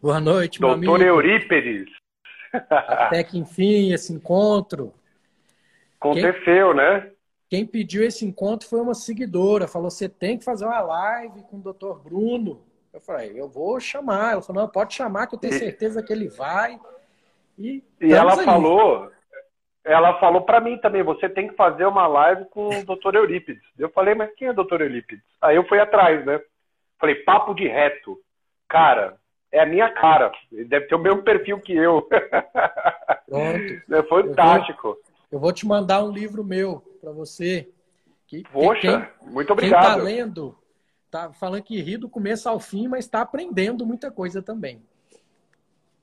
Boa noite, meu Doutor amigo. Eurípedes. Até que enfim, esse encontro. Aconteceu, quem, né? Quem pediu esse encontro foi uma seguidora. Falou: você tem que fazer uma live com o doutor Bruno. Eu falei: eu vou chamar. Ela falou: não, pode chamar, que eu tenho certeza que ele vai. E, e ela aí. falou. Ela falou para mim também, você tem que fazer uma live com o doutor Eurípides. Eu falei, mas quem é o doutor Eurípides? Aí eu fui atrás, né? Falei, papo de reto. Cara, é a minha cara. Ele deve ter o mesmo perfil que eu. Pronto. É fantástico. Eu vou, eu vou, te mandar um livro meu para você. Que, Poxa, quem, muito obrigado. Quem está lendo, tá falando que ri do começo ao fim, mas está aprendendo muita coisa também.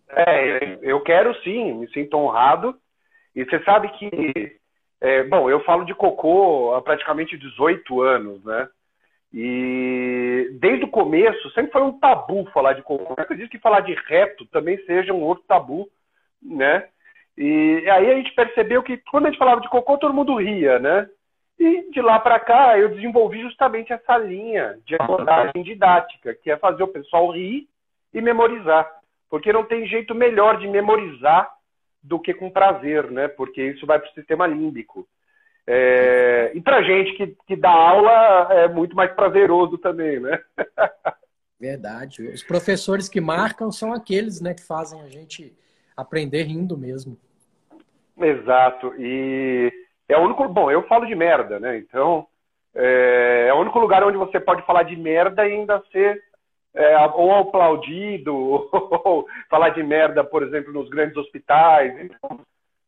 É, eu quero sim, me sinto honrado. E você sabe que, é, bom, eu falo de cocô há praticamente 18 anos, né? E desde o começo sempre foi um tabu falar de cocô. Eu acredito que falar de reto também seja um outro tabu, né? E aí a gente percebeu que quando a gente falava de cocô, todo mundo ria, né? E de lá para cá eu desenvolvi justamente essa linha de abordagem didática, que é fazer o pessoal rir e memorizar. Porque não tem jeito melhor de memorizar do que com prazer, né? Porque isso vai para o sistema límbico. É, e para gente que, que dá aula é muito mais prazeroso também, né? Verdade. Os professores que marcam são aqueles né, que fazem a gente aprender rindo mesmo. Exato. E é o único. Bom, eu falo de merda, né? Então é, é o único lugar onde você pode falar de merda e ainda ser é, ou aplaudido, ou falar de merda, por exemplo, nos grandes hospitais. Então,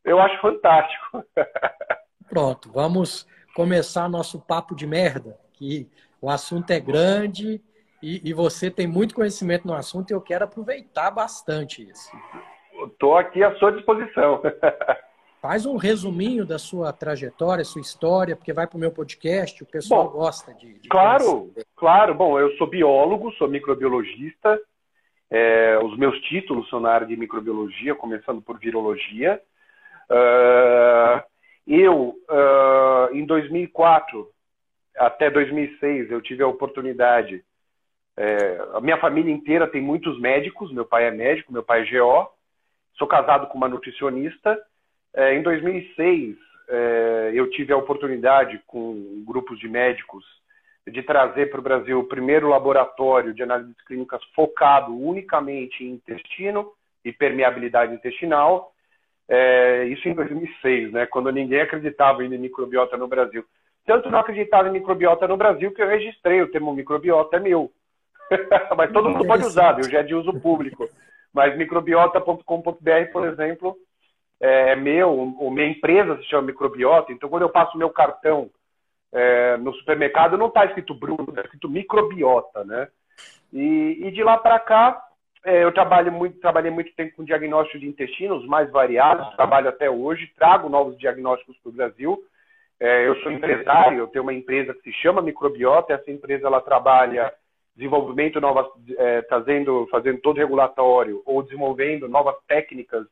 eu acho fantástico. Pronto, vamos começar nosso papo de merda, que o assunto é grande e, e você tem muito conhecimento no assunto e eu quero aproveitar bastante isso. Estou aqui à sua disposição. Faz um resuminho da sua trajetória, sua história, porque vai para o meu podcast, o pessoal Bom, gosta de. de claro, conhecer. claro. Bom, eu sou biólogo, sou microbiologista. É, os meus títulos são na área de microbiologia, começando por virologia. Uh, eu, uh, em 2004 até 2006, eu tive a oportunidade. É, a minha família inteira tem muitos médicos. Meu pai é médico, meu pai é GO. Sou casado com uma nutricionista. É, em 2006, é, eu tive a oportunidade, com grupos de médicos, de trazer para o Brasil o primeiro laboratório de análises clínicas focado unicamente em intestino e permeabilidade intestinal. É, isso em 2006, né, quando ninguém acreditava em microbiota no Brasil. Tanto não acreditava em microbiota no Brasil que eu registrei o termo microbiota é meu. Mas todo mundo pode usar, viu? já é de uso público. Mas microbiota.com.br, por exemplo, é, é meu, ou minha empresa se chama Microbiota, então quando eu passo meu cartão é, no supermercado, não está escrito Bruno, está escrito microbiota, né? E, e de lá para cá, eu trabalho muito, trabalhei muito tempo com diagnóstico de intestino, os mais variados, trabalho até hoje, trago novos diagnósticos para o Brasil. É, eu sou empresário, eu tenho uma empresa que se chama Microbiota, essa empresa ela trabalha desenvolvimento novas, é, trazendo, fazendo todo regulatório ou desenvolvendo novas técnicas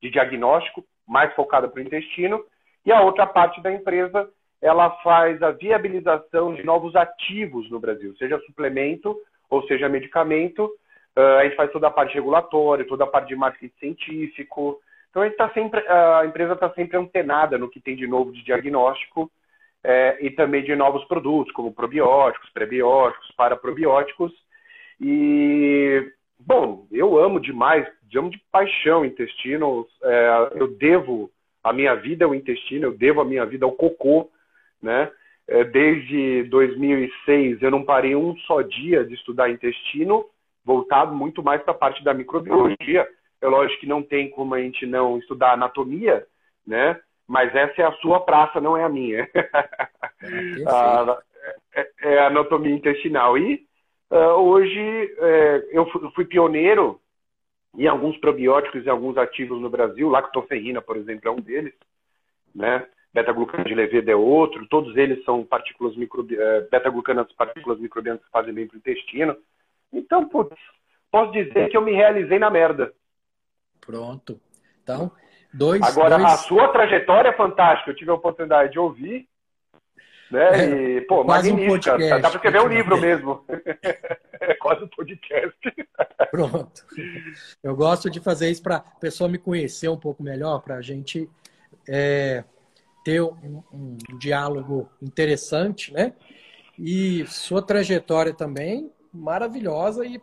de diagnóstico, mais focada para o intestino. E a outra parte da empresa, ela faz a viabilização de novos ativos no Brasil, seja suplemento ou seja medicamento, Uh, a gente faz toda a parte regulatória, toda a parte de marketing científico. Então a gente está sempre, a empresa está sempre antenada no que tem de novo de diagnóstico é, e também de novos produtos, como probióticos, prebióticos, paraprobióticos. E bom, eu amo demais, amo de paixão intestino. É, eu devo a minha vida ao intestino, eu devo a minha vida ao cocô, né? é, desde 2006 eu não parei um só dia de estudar intestino, voltado muito mais para a parte da microbiologia. É lógico que não tem como a gente não estudar anatomia, né? Mas essa é a sua praça, não é a minha. Ah, é, é, a anatomia intestinal. E uh, hoje é, eu fui pioneiro em alguns probióticos e alguns ativos no Brasil. Lactoferrina, por exemplo, é um deles. Né? Beta-glucana de levedo é outro. Todos eles são partículas microbi... É, beta-glucanas partículas microbianas que fazem bem para o intestino. Então, putz, posso dizer que eu me realizei na merda. Pronto. Então, dois. Agora, dois... a sua trajetória é fantástica. Eu tive a oportunidade de ouvir. Né? É, e, pô, quase. Um podcast, Dá para escrever um livro mesmo. é quase um podcast. Pronto. Eu gosto de fazer isso para a pessoa me conhecer um pouco melhor, para a gente é, ter um, um, diálogo interessante, né? E sua trajetória também maravilhosa e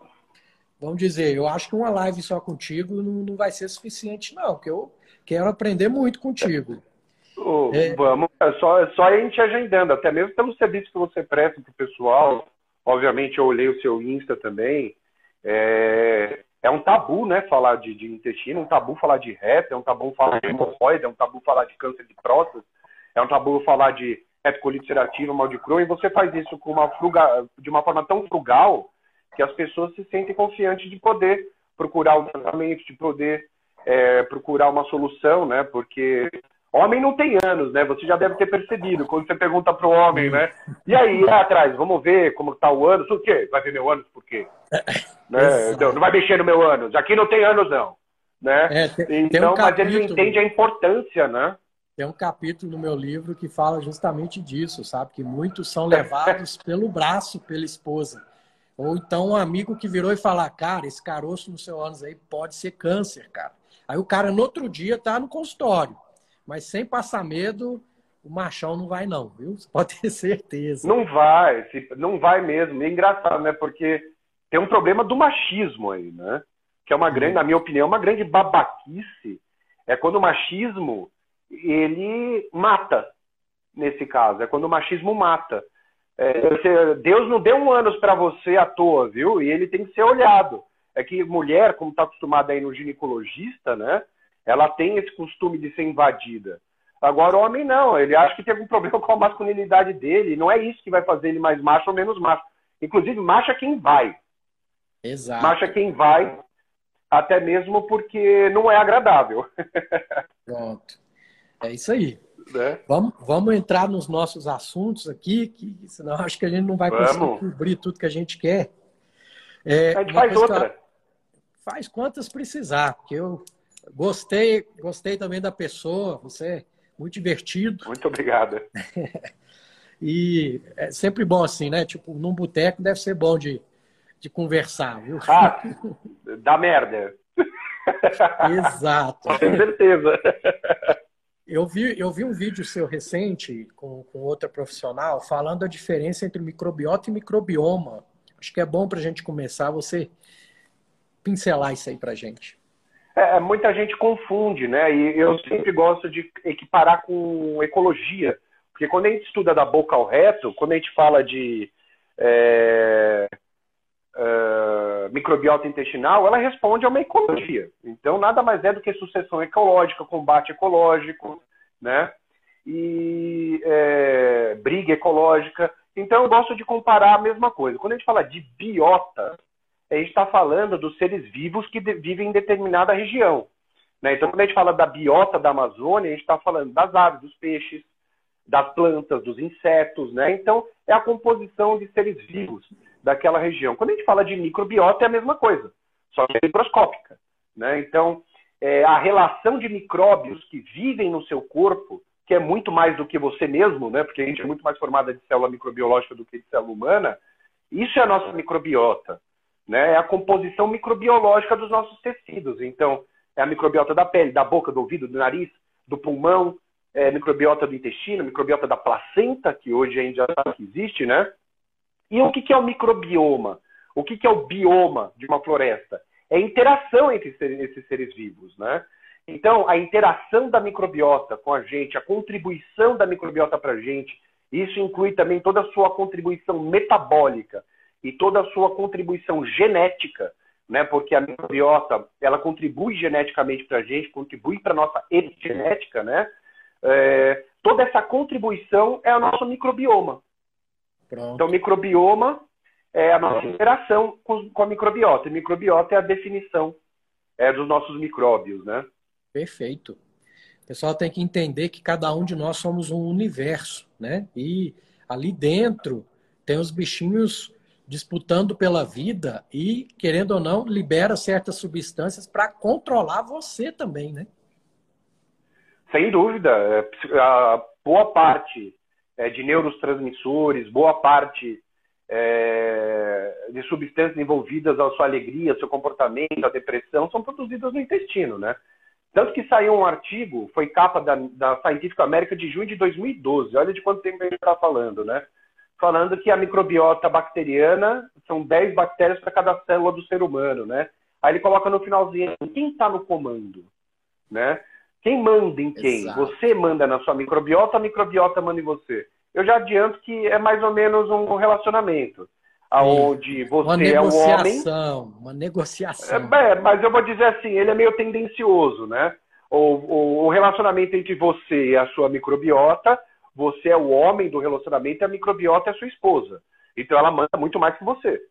vamos dizer, eu acho que uma live só contigo não, não vai ser suficiente, não, porque eu quero aprender muito contigo. Oh, é... Vamos, é só, é só a gente agendando, até mesmo pelo serviço que você presta para o pessoal. Obviamente, eu olhei o seu Insta também. É, é um tabu, né, falar de, de, intestino, um tabu falar de reto, é um tabu falar de hemorroida, é um tabu falar de câncer de próstata, é um tabu falar de retocolite ulcerativa, mal de Crohn, e você faz isso com uma fruga, de uma forma tão frugal que as pessoas se sentem confiantes de poder procurar o tratamento, de poder é, procurar uma solução, né? Porque homem não tem anos, né? Você já deve ter percebido quando você pergunta para o homem, né? E aí, lá atrás, vamos ver como está o ânus. O quê? Vai ver meu ânus por quê? né? Não, não vai mexer no meu ânus. Aqui não tem anos, não. Né? É, tem, então, tem um mas ele entende a importância, né? Tem um capítulo no meu livro que fala justamente disso, sabe? Que muitos são levados pelo braço pela esposa. Ou então um amigo que virou e falar, cara, esse caroço no seu ânus aí pode ser câncer, cara. Aí o cara no outro dia tá no consultório. Mas sem passar medo, o machão não vai não, viu? Você pode ter certeza. Não vai, não vai mesmo. É engraçado, né? Porque tem um problema do machismo aí, né? Que é uma grande, na minha opinião, uma grande babaquice. É quando o machismo ele mata, nesse caso. É quando o machismo mata. É, Deus não deu um ânus para você à toa, viu? E ele tem que ser olhado. É que mulher, como está acostumada aí no ginecologista, né? Ela tem esse costume de ser invadida. Agora o homem não, ele acha que tem algum problema com a masculinidade dele. Não é isso que vai fazer ele mais macho ou menos macho. Inclusive, macho é quem vai. Exato. Macho é quem vai, até mesmo porque não é agradável. Pronto. É isso aí. Né? Vamos, vamos entrar nos nossos assuntos aqui, que senão acho que a gente não vai vamos. conseguir cobrir tudo que a gente quer. É, a gente faz outra. Faz quantas precisar, porque eu gostei, gostei também da pessoa, você é muito divertido. Muito obrigado. e é sempre bom assim, né? Tipo, num boteco deve ser bom de, de conversar, viu? Ah, dá merda. Exato. Com certeza. Eu vi, eu vi um vídeo seu recente com, com outra profissional falando da diferença entre microbiota e microbioma. Acho que é bom para a gente começar você pincelar isso aí para a gente. É, muita gente confunde, né? E eu sempre gosto de equiparar com ecologia. Porque quando a gente estuda da boca ao reto, quando a gente fala de é, é, microbiota intestinal, ela responde a uma ecologia. Então, nada mais é do que sucessão ecológica, combate ecológico, né? E é, briga ecológica. Então, eu gosto de comparar a mesma coisa. Quando a gente fala de biota, a gente está falando dos seres vivos que vivem em determinada região. Né? Então, quando a gente fala da biota da Amazônia, a gente está falando das aves, dos peixes, das plantas, dos insetos. Né? Então, é a composição de seres vivos daquela região. Quando a gente fala de microbiota, é a mesma coisa, só que é microscópica. Né? Então, é, a relação de micróbios que vivem no seu corpo, que é muito mais do que você mesmo, né? porque a gente é muito mais formada de célula microbiológica do que de célula humana, isso é a nossa microbiota. Né? É a composição microbiológica dos nossos tecidos. Então, é a microbiota da pele, da boca, do ouvido, do nariz, do pulmão, é microbiota do intestino, microbiota da placenta, que hoje ainda existe, né? E o que é o microbioma? O que é o bioma de uma floresta? É a interação entre esses seres vivos, né? Então, a interação da microbiota com a gente, a contribuição da microbiota para a gente Isso inclui também toda a sua contribuição metabólica e toda a sua contribuição genética, né? Porque a microbiota ela contribui geneticamente para a gente, contribui para nossa epigenética, né? É, toda essa contribuição é o nosso microbioma. Pronto. Então, microbioma é a nossa interação com, com a microbiota. E microbiota é a definição é, dos nossos micróbios, né? Perfeito. O pessoal tem que entender que cada um de nós somos um universo, né? E ali dentro tem os bichinhos disputando pela vida e, querendo ou não, libera certas substâncias para controlar você também, né? Sem dúvida. É, a boa parte é, de neurotransmissores, boa parte é, de substâncias envolvidas à sua alegria, ao seu comportamento, à depressão, são produzidas no intestino, né? Tanto que saiu um artigo, foi capa da, da Scientific America de junho de 2012, olha de quanto tempo a gente está falando, né? Falando que a microbiota bacteriana são 10 bactérias para cada célula do ser humano, né? Aí ele coloca no finalzinho, quem está no comando, né? Quem manda em quem? Exato. Você manda na sua microbiota, a microbiota manda em você. Eu já adianto que é mais ou menos um relacionamento aonde você é o homem. Uma negociação. É, mas eu vou dizer assim, ele é meio tendencioso, né? O, o, o, relacionamento entre você e a sua microbiota, você é o homem do relacionamento e a microbiota é a sua esposa. Então ela manda muito mais que você.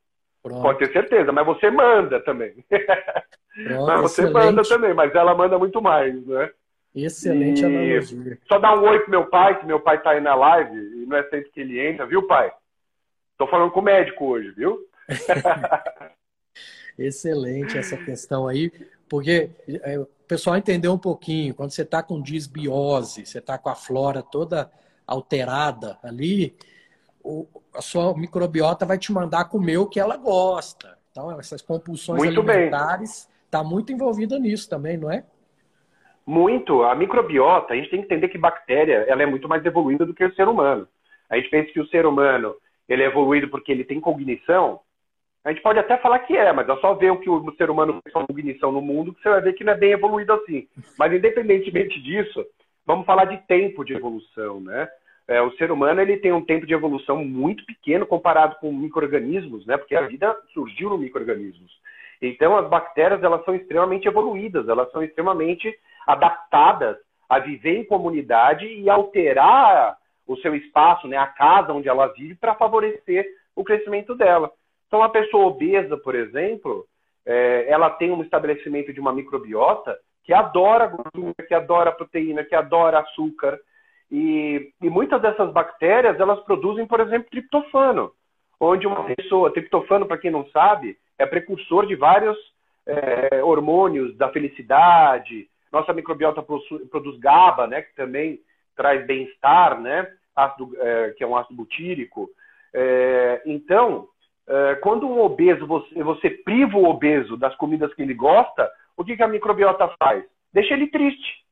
Pronto. Pode ter certeza, mas você manda também. Pronto, mas você excelente. manda também, mas ela manda muito mais, né? Excelente e... analogia. Só dar um oi pro meu pai, que meu pai tá aí na live, e não é sempre que ele entra, viu, pai? Tô falando com o médico hoje, viu? Excelente essa questão aí, porque é, o pessoal entendeu um pouquinho, quando você está com disbiose, você está com a flora toda alterada ali, o, a sua microbiota vai te mandar comer o que ela gosta. Então, essas compulsões muito alimentares está muito envolvida nisso também, não é? Muito. A microbiota, a gente tem que entender que bactéria ela é muito mais evoluída do que o ser humano. A gente pensa que o ser humano ele é evoluído porque ele tem cognição. A gente pode até falar que é, mas é só ver o que o ser humano fez com cognição no mundo que você vai ver que não é bem evoluído assim. Mas independentemente disso, vamos falar de tempo de evolução, né? É, o ser humano ele tem um tempo de evolução muito pequeno comparado com micro-organismos, né? Porque a vida surgiu no micro-organismos. Então, as bactérias elas são extremamente evoluídas, elas são extremamente adaptadas a viver em comunidade e alterar o seu espaço, né, a casa onde ela vive, para favorecer o crescimento dela. Então, uma pessoa obesa, por exemplo, é, ela tem um estabelecimento de uma microbiota que adora gordura, que adora proteína, que adora açúcar. E, e muitas dessas bactérias, elas produzem, por exemplo, triptofano, onde uma pessoa, triptofano, para quem não sabe, é precursor de vários é, hormônios da felicidade. Nossa microbiota produz GABA, né, que também traz bem-estar, né, ácido, é, que é um ácido butírico. É, então, é, quando um obeso, você, você, priva o obeso das comidas que ele gosta, o que, que a microbiota faz? Deixa ele triste.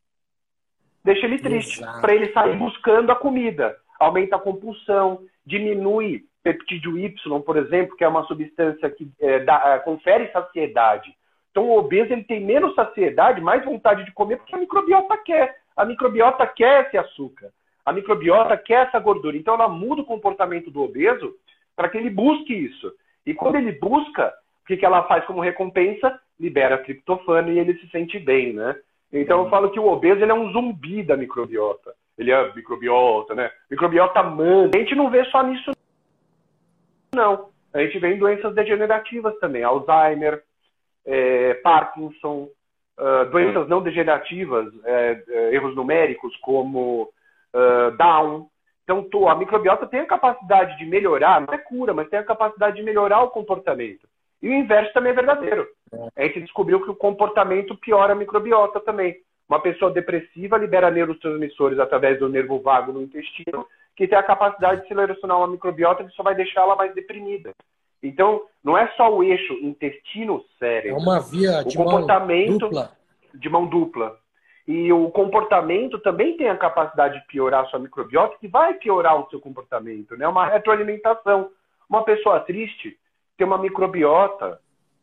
Deixa ele triste, para ele sair buscando a comida. Aumenta a compulsão, diminui peptídeo Y, por exemplo, que é uma substância que é, dá, é, confere saciedade. Então, o obeso ele tem menos saciedade, mais vontade de comer, porque a microbiota quer. A microbiota quer esse açúcar. A microbiota quer essa gordura. Então, ela muda o comportamento do obeso para que ele busque isso. E quando ele busca, o que, que ela faz como recompensa? Libera triptofano e ele se sente bem, né? Então, eu falo que o obeso ele é um zumbi da microbiota. Ele é microbiota, né? Microbiota manda. A gente não vê só nisso, não. A gente vê em doenças degenerativas também. Alzheimer, é, Parkinson, uh, doenças não degenerativas, é, é, erros numéricos como uh, Down. Então, a microbiota tem a capacidade de melhorar, não é cura, mas tem a capacidade de melhorar o comportamento. E o inverso também é verdadeiro. A gente descobriu que o comportamento piora a microbiota também. Uma pessoa depressiva libera neurotransmissores através do nervo vago no intestino, que tem a capacidade de selecionar uma microbiota que só vai deixar ela mais deprimida. Então, não é só o eixo intestino-cérebro. É uma via de comportamento mão dupla. De mão dupla. E o comportamento também tem a capacidade de piorar a sua microbiota, que vai piorar o seu comportamento. É né? uma retroalimentação. Uma pessoa triste tem uma microbiota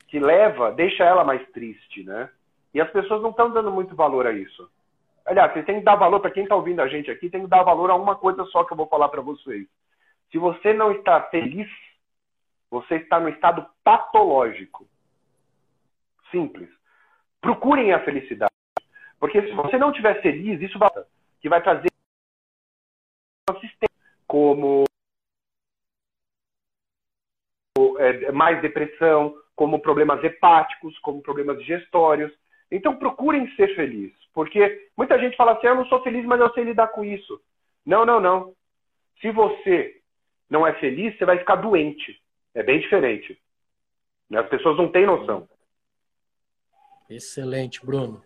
que leva, deixa ela mais triste, né? E as pessoas não estão dando muito valor a isso. aliás, vocês têm que dar valor, para quem está ouvindo a gente aqui, tem que dar valor a uma coisa só que eu vou falar para vocês. Se você não está feliz, você está no estado patológico. Simples. Procurem a felicidade. Porque se você não estiver feliz, isso vai, que vai trazer como é, mais depressão, como problemas hepáticos, como problemas digestórios. Então procurem ser felizes, porque muita gente fala assim: ah, eu não sou feliz, mas eu sei lidar com isso. Não, não, não. Se você não é feliz, você vai ficar doente. É bem diferente. As pessoas não têm noção. Excelente, Bruno.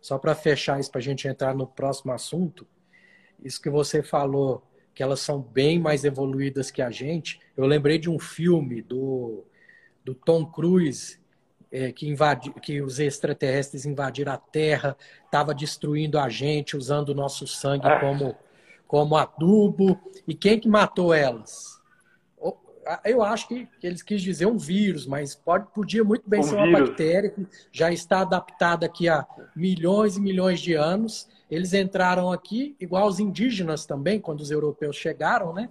Só para fechar isso, para a gente entrar no próximo assunto, isso que você falou, que elas são bem mais evoluídas que a gente. Eu lembrei de um filme do, do Tom Cruise, é, que, invadi, que os extraterrestres invadiram a Terra, estava destruindo a gente, usando o nosso sangue ah. como, como adubo. E quem que matou elas? Eu acho que, que, eles quis dizer um vírus, mas pode, podia muito bem um ser uma vírus. bactéria que já está adaptada aqui há milhões e milhões de anos. Eles entraram aqui, igual os indígenas também, quando os europeus chegaram, né?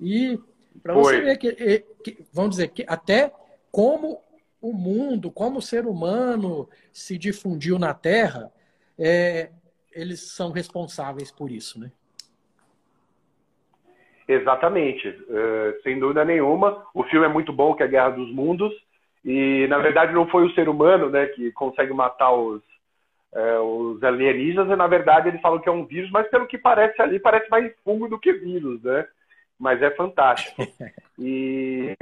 E para você ver que, que, vamos dizer, que até como o mundo, como o ser humano se difundiu na Terra, é, eles são responsáveis por isso, né? Exatamente, uh, sem dúvida nenhuma. O filme é muito bom, que é a Guerra dos Mundos, e na verdade não foi o ser humano, né, que consegue matar os, uh, os alienígenas. E, na verdade eles falam que é um vírus, mas pelo que parece ali parece mais fungo do que vírus, né? Mas é fantástico. E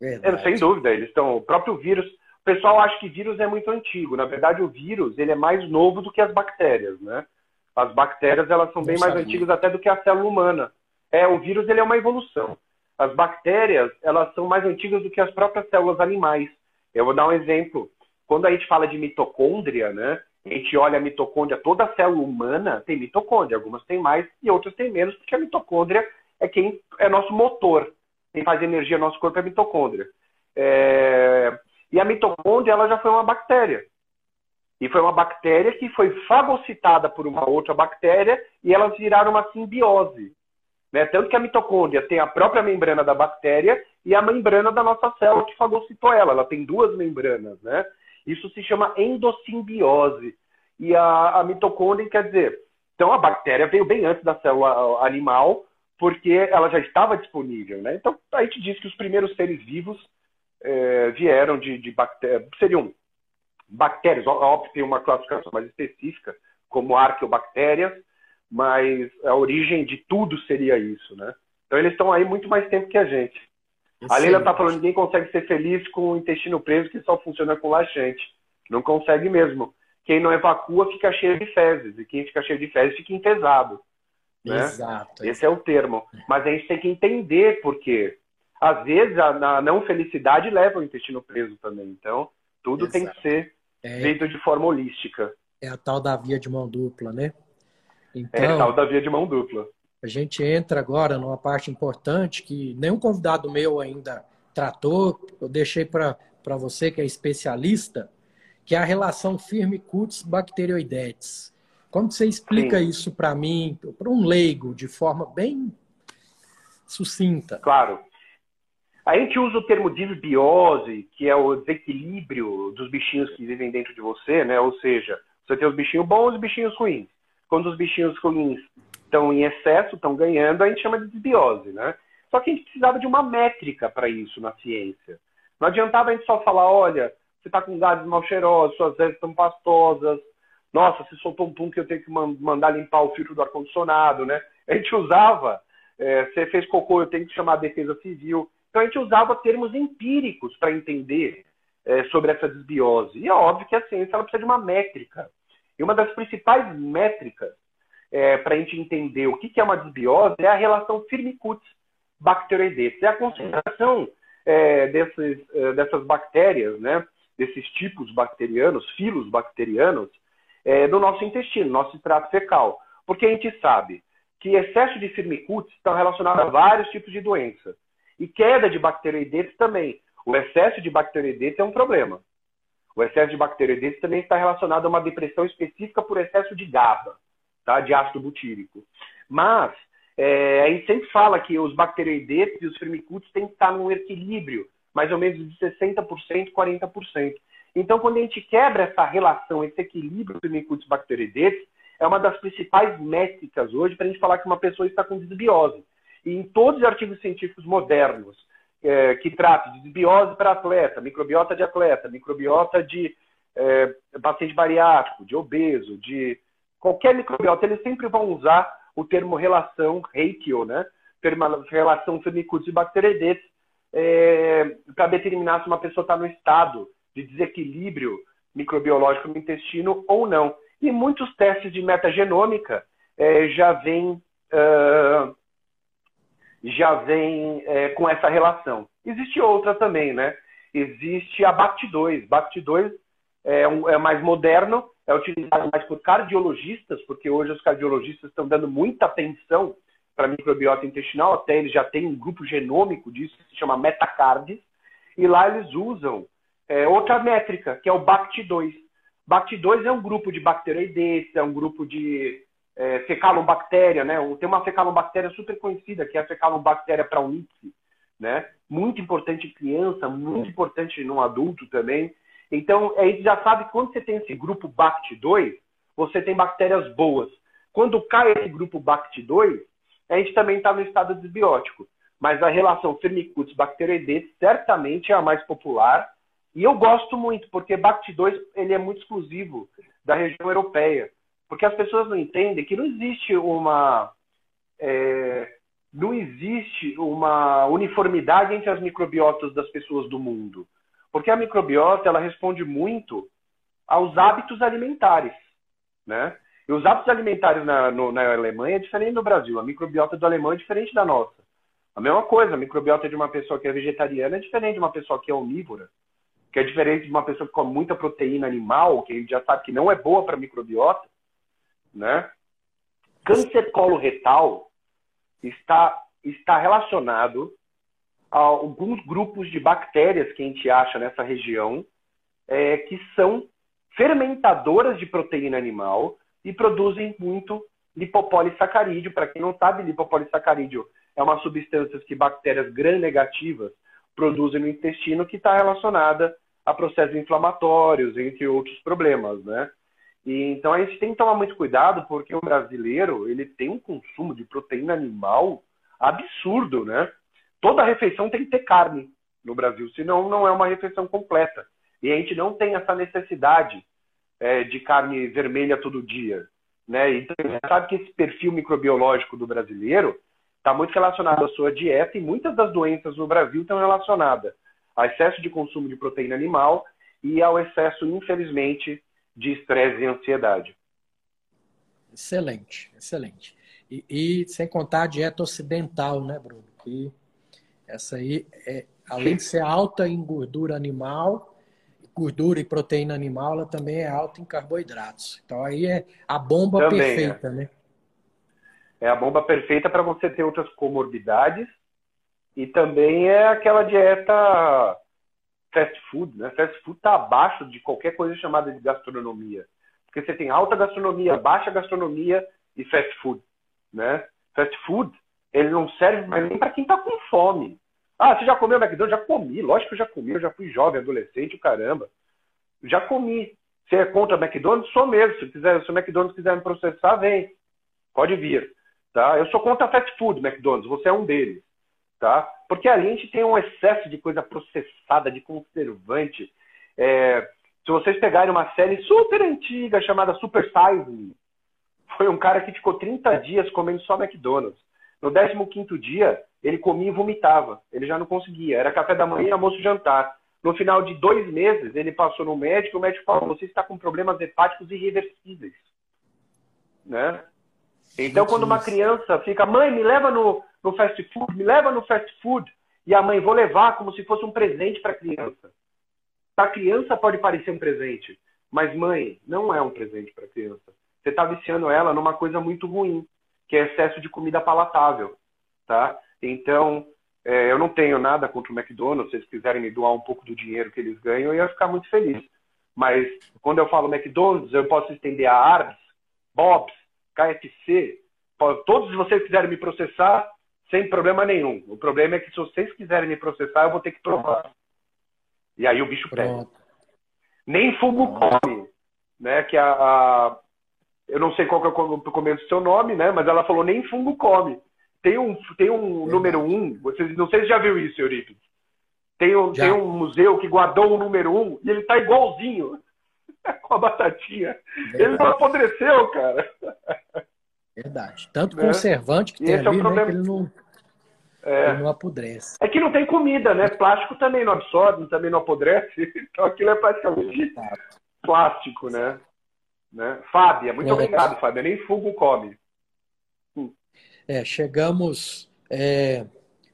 é, sem dúvida, eles estão. O próprio vírus. O pessoal acha que vírus é muito antigo. Na verdade, o vírus ele é mais novo do que as bactérias, né? As bactérias elas são bem mais antigas até do que a célula humana. É, o vírus ele é uma evolução. As bactérias, elas são mais antigas do que as próprias células animais. Eu vou dar um exemplo. Quando a gente fala de mitocôndria, né? A gente olha a mitocôndria, toda a célula humana tem mitocôndria. Algumas têm mais e outras têm menos, porque a mitocôndria é quem é nosso motor. Quem faz energia no nosso corpo é a mitocôndria. É... E a mitocôndria, ela já foi uma bactéria. E foi uma bactéria que foi fagocitada por uma outra bactéria e elas viraram uma simbiose. Né? Tanto que a mitocôndria tem a própria membrana da bactéria e a membrana da nossa célula que fagocitou ela. Ela tem duas membranas, né? Isso se chama endossimbiose. E a, a mitocôndria quer dizer, então a bactéria veio bem antes da célula animal, porque ela já estava disponível, né? Então a gente diz que os primeiros seres vivos é, vieram de, de bactérias, seriam bactérias, óbvio tem uma classificação mais específica, como arqueobactérias, mas a origem de tudo seria isso, né? Então eles estão aí muito mais tempo que a gente. A Leila está falando ninguém consegue ser feliz com o intestino preso que só funciona com laxante. Não consegue mesmo. Quem não evacua fica cheio de fezes e quem fica cheio de fezes fica enfesado. Né? Exato. Esse é o termo. Mas a gente tem que entender por quê. Às vezes a, a não felicidade leva o intestino preso também. Então tudo Exato. tem que ser é... feito de forma holística. É a tal da via de mão dupla, né? Então, é tal da via de mão dupla. A gente entra agora numa parte importante que nenhum convidado meu ainda tratou, eu deixei para você que é especialista, que é a relação firme-cutis bacteroidetes. Como você explica Sim. isso para mim, para um leigo, de forma bem sucinta? Claro. A gente usa o termo disbiose, que é o desequilíbrio dos bichinhos que vivem dentro de você, né? Ou seja, você tem os bichinhos bons e os bichinhos ruins. Quando os bichinhos ruins estão em excesso, estão ganhando, a gente chama de desbiose, né? Só que a gente precisava de uma métrica para isso na ciência. Não adiantava a gente só falar, olha, você está com gases mal cheirosos, suas vezes estão pastosas, nossa, você soltou um pum que eu tenho que mandar limpar o filtro do ar-condicionado, né? A gente usava, é, você fez cocô, eu tenho que chamar a defesa civil. Então a gente usava termos empíricos para entender é, sobre essa desbiose. E é óbvio que a ciência ela precisa de uma métrica. E uma das principais métricas é, para a gente entender o que, que é uma desbiose é a relação firmicutes bacteroidetes. É a concentração é, desses, é, dessas bactérias, né, desses tipos bacterianos, filos bacterianos, é, no nosso intestino, no nosso extrato fecal. Porque a gente sabe que excesso de firmicutes está relacionado a vários tipos de doença. E queda de bacteroidetes também. O excesso de bacteroidetes é um problema. O excesso de bacteroidetes também está relacionado a uma depressão específica por excesso de GABA, tá? de ácido butírico. Mas é, a gente sempre fala que os bacteroidetes e os firmicutes têm que estar num equilíbrio, mais ou menos de 60%, 40%. Então, quando a gente quebra essa relação, esse equilíbrio firmicutes bacteroidetes, é uma das principais métricas hoje para a gente falar que uma pessoa está com desbiose. E em todos os artigos científicos modernos é, que tratam de desbiose para atleta, microbiota de atleta, microbiota de é, paciente bariátrico, de obeso, de qualquer microbiota, eles sempre vão usar o termo relação ratio, né? Termo, relação firmicutes e bacteroidetes, é, para determinar se uma pessoa está no estado de desequilíbrio microbiológico no intestino ou não. E muitos testes de metagenômica é, já vêm uh, já vem é, com essa relação. Existe outra também, né? Existe a BACT2. BACT2 é, um, é mais moderno, é utilizado mais por cardiologistas, porque hoje os cardiologistas estão dando muita atenção para microbiota intestinal, até eles já têm um grupo genômico disso, que se chama Metacardes, e lá eles usam é, outra métrica, que é o BACT2. BACT2 é um grupo de bacteroidetes, é um grupo de é, fecalobactéria, né? Tem uma fecalobactéria super conhecida, que é a fecalobactéria praunice, né? Muito importante em criança, muito importante no adulto também. Então, a gente já sabe que quando você tem esse grupo BACT2, você tem bactérias boas. Quando cai esse grupo BACT2, a gente também está no estado desbiótico. Mas a relação Firmicutes bacteroidetes certamente é a mais popular. E eu gosto muito, porque BACT2 ele é muito exclusivo da região europeia. Porque as pessoas não entendem que não existe uma. É, não existe uma uniformidade entre as microbiotas das pessoas do mundo. Porque a microbiota ela responde muito aos hábitos alimentares, né? E os hábitos alimentares na, no, na Alemanha é diferente do Brasil. A microbiota do alemão é diferente da nossa. A mesma coisa, a microbiota de uma pessoa que é vegetariana é diferente de uma pessoa que é omnívora, que é diferente de uma pessoa que come muita proteína animal, que a gente já sabe que não é boa para a microbiota, né? Câncer coloretal está, está relacionado a alguns grupos de bactérias que a gente acha nessa região, é, que são fermentadoras de proteína animal e produzem muito lipopolissacarídeo. Para quem não sabe, lipopolissacarídeo é uma substância que bactérias gram-negativas produzem no intestino que está relacionada a processos inflamatórios, entre outros problemas, né? E, então a gente tem que tomar muito cuidado porque o brasileiro ele tem um consumo de proteína animal absurdo, né? toda refeição tem que ter carne no Brasil, senão não é uma refeição completa. E a gente não tem essa necessidade é, de carne vermelha todo dia. Né? Então, sabe que esse perfil microbiológico do brasileiro está muito relacionado à sua dieta e muitas das doenças no Brasil estão relacionadas ao excesso de consumo de proteína animal e ao excesso, infelizmente, de estresse e ansiedade. Excelente, excelente. E, e, sem contar a dieta ocidental, né, Bruno? Que essa aí, é, além de ser alta em gordura animal, gordura e proteína animal, ela também é alta em carboidratos. Então aí é a bomba também, perfeita, é. né? É a bomba perfeita para você ter outras comorbidades e também é aquela dieta fast food, né? Fast food está abaixo de qualquer coisa chamada de gastronomia. Porque você tem alta gastronomia, baixa gastronomia e fast food, né? Fast food, ele não serve mais nem para quem está com fome. Ah, você já comeu McDonald's? Já comi. Lógico que eu já comi. Eu já fui jovem, adolescente, caramba. Já comi. Você é contra McDonald's? Sou mesmo. Se, quiser, se o McDonald's quiser me processar, vem. Pode vir. Tá? Eu sou contra fast food, McDonald's. Você é um deles. Tá? Porque ali a gente tem um excesso de coisa processada, de conservante. É, se vocês pegarem uma série super antiga chamada Super Size Me, foi um cara que ficou 30 dias comendo só McDonald's. No 15 dia, ele comia e vomitava. Ele já não conseguia. Era café da manhã, almoço e jantar. No final de dois meses, ele passou no médico. O médico falou: Você está com problemas hepáticos irreversíveis. Né? Então, quando uma criança fica, mãe, me leva no, no fast food, me leva no fast food, e a mãe, vou levar como se fosse um presente para a criança. Para a criança pode parecer um presente, mas, mãe, não é um presente para a criança. Você está viciando ela numa coisa muito ruim, que é excesso de comida palatável. Tá? Então, é, eu não tenho nada contra o McDonald's. Se eles quiserem me doar um pouco do dinheiro que eles ganham, eu ia ficar muito feliz. Mas quando eu falo McDonald's, eu posso estender a Arby's, Bob's, KFC. Todos, vocês quiserem me processar, sem problema nenhum. O problema é que se vocês quiserem me processar, eu vou ter que provar. E aí o bicho pega. Nem fumo come, né? Que a, a, eu não sei qual que é o começo do seu nome, né? Mas ela falou nem fungo come. Tem um, tem um número um, vocês, não sei se já viu isso, Eurípides. Tem um, tem um museu que guardou o número um e ele tá igualzinho. Com a batatinha. Verdade. Ele não apodreceu, cara. Verdade. Tanto né? conservante que e tem ali, é problema. Né, que ele não, é. ele não apodrece. É que não tem comida, né? Plástico também não absorve, também não apodrece. Então aquilo é praticamente plástico, né? né? Fábia, muito é. obrigado, Fábia. Nem fogo come. Hum. É, chegamos, é,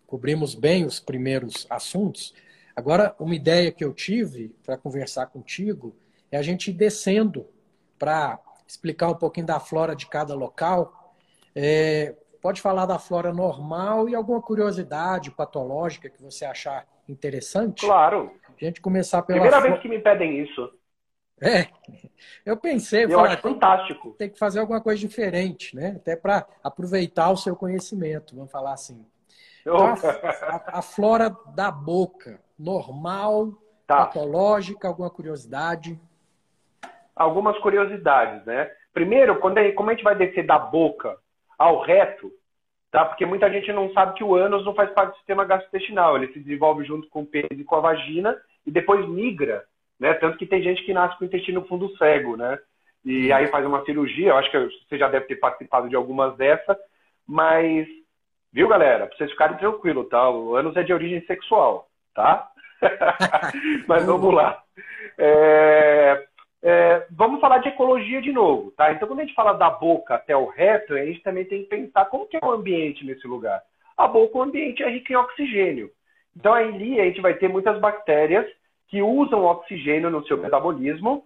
cobrimos bem os primeiros assuntos. Agora, uma ideia que eu tive para conversar contigo é a gente ir descendo para explicar um pouquinho da flora de cada local. É, pode falar da flora normal e alguma curiosidade patológica que você achar interessante? Claro. A gente começar pela. Primeira flora... vez que me pedem isso. É, eu pensei, eu falar, acho fantástico. Tem que fazer alguma coisa diferente, né? Até para aproveitar o seu conhecimento, vamos falar assim. Então, a, a, flora da boca, normal, tá. patológica, alguma curiosidade? Algumas curiosidades, né? Primeiro, quando a, como a gente vai descer da boca ao reto, tá? Porque muita gente não sabe que o ânus não faz parte do sistema gastrointestinal, ele se desenvolve junto com o pênis e com a vagina e depois migra né? Tanto que tem gente que nasce com o intestino fundo cego, né? E aí faz uma cirurgia, eu acho que você já deve ter participado de algumas dessas, mas, viu, galera? Pra vocês ficarem tranquilos, tá? O ânus é de origem sexual, tá? mas vamos lá. É, é, vamos falar de ecologia de novo, tá? Então, quando a gente fala da boca até o reto, a gente também tem que pensar como que é o ambiente nesse lugar. A boca, o ambiente é rico em oxigênio. Então, ali a gente vai ter muitas bactérias que usam oxigênio no seu metabolismo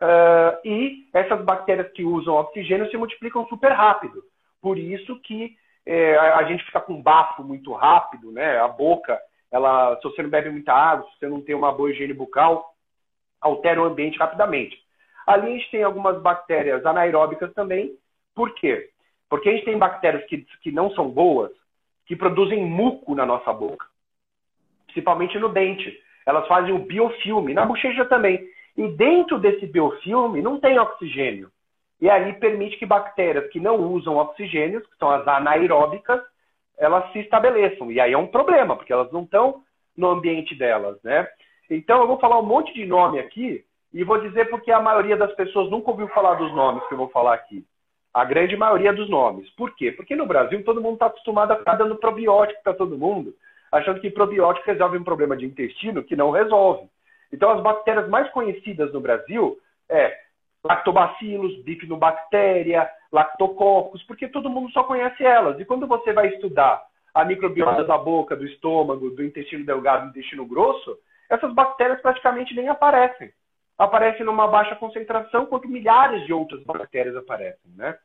uh, e essas bactérias que usam oxigênio se multiplicam super rápido. Por isso que é, a gente fica com bafo muito rápido, né? A boca, ela, se você não bebe muita água, se você não tem uma boa higiene bucal, altera o ambiente rapidamente. Ali a gente tem algumas bactérias anaeróbicas também. Por quê? Porque a gente tem bactérias que, que não são boas, que produzem muco na nossa boca, principalmente no dente elas fazem o biofilme, na bochecha também. E dentro desse biofilme não tem oxigênio. E aí permite que bactérias que não usam oxigênio, que são as anaeróbicas, elas se estabeleçam. E aí é um problema, porque elas não estão no ambiente delas, né? Então eu vou falar um monte de nome aqui e vou dizer porque a maioria das pessoas nunca ouviu falar dos nomes que eu vou falar aqui. A grande maioria dos nomes. Por quê? Porque no Brasil todo mundo está acostumado a ficar dando probiótico para todo mundo achando que probiótico resolve um problema de intestino que não resolve. Então, as bactérias mais conhecidas no Brasil é lactobacillus, bifidobactéria, lactococcus, porque todo mundo só conhece elas. E quando você vai estudar a microbiota da boca, do estômago, do intestino delgado, do intestino grosso, essas bactérias praticamente nem aparecem. Aparecem numa baixa concentração, enquanto milhares de outras bactérias aparecem, né?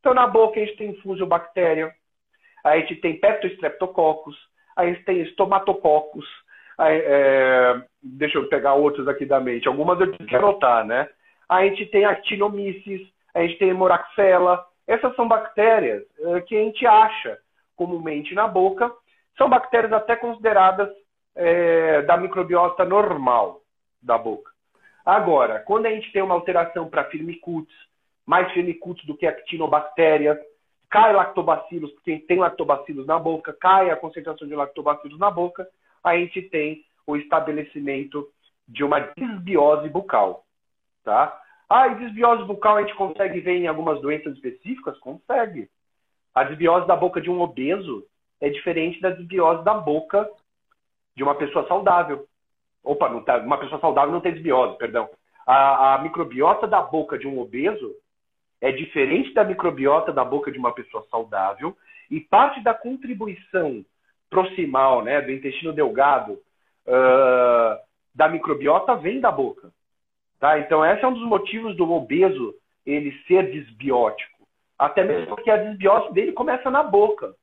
Então, na boca a gente tem fusiobactéria, a gente tem peptostreptococcus, aí tem estomatococos, aí, é, deixa eu pegar outros aqui da mente, algumas eu quero anotar, né? a gente tem actinomyces, a gente tem hemoraxela, essas são bactérias é, que a gente acha comumente na boca, são bactérias até consideradas é, da microbiota normal da boca. Agora, quando a gente tem uma alteração para firmicutes, mais firmicutes do que actinobactérias, cai lactobacilos, porque tem lactobacilos na boca, cai a concentração de lactobacilos na boca, a gente tem o estabelecimento de uma desbiose bucal. Tá? Ah, e desbiose bucal a gente consegue ver em algumas doenças específicas? Consegue. A desbiose da boca de um obeso é diferente da desbiose da boca de uma pessoa saudável. Opa, não tá, uma pessoa saudável não tem desbiose, perdão. A, a microbiota da boca de um obeso é diferente da microbiota da boca de uma pessoa saudável e parte da contribuição proximal, né, do intestino delgado, uh, da microbiota vem da boca. Tá? Então, esse é um dos motivos do obeso ele ser desbiótico. Até mesmo porque a desbiose dele começa na boca.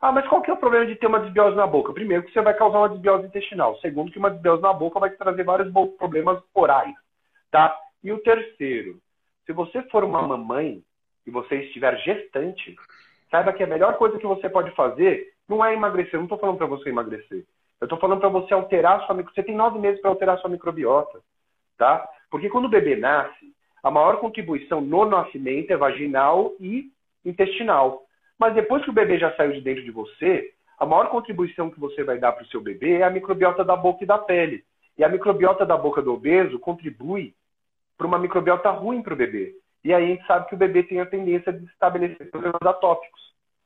Ah, mas qual que é o problema de ter uma desbiose na boca? Primeiro, que você vai causar uma desbiose intestinal. Segundo, que uma desbiose na boca vai te trazer vários problemas orais. tá? E o terceiro, se você for uma mamãe e você estiver gestante, saiba que a melhor coisa que você pode fazer não é emagrecer. Eu não estou falando para você emagrecer. Eu estou falando para você alterar sua Você tem nove meses para alterar sua microbiota, tá? Porque quando o bebê nasce, a maior contribuição no nascimento é vaginal e intestinal. Mas depois que o bebê já saiu de dentro de você, a maior contribuição que você vai dar para o seu bebê é a microbiota da boca e da pele. E a microbiota da boca do obeso contribui para uma microbiota ruim para o bebê. E aí a gente sabe que o bebê tem a tendência de estabelecer problemas atópicos.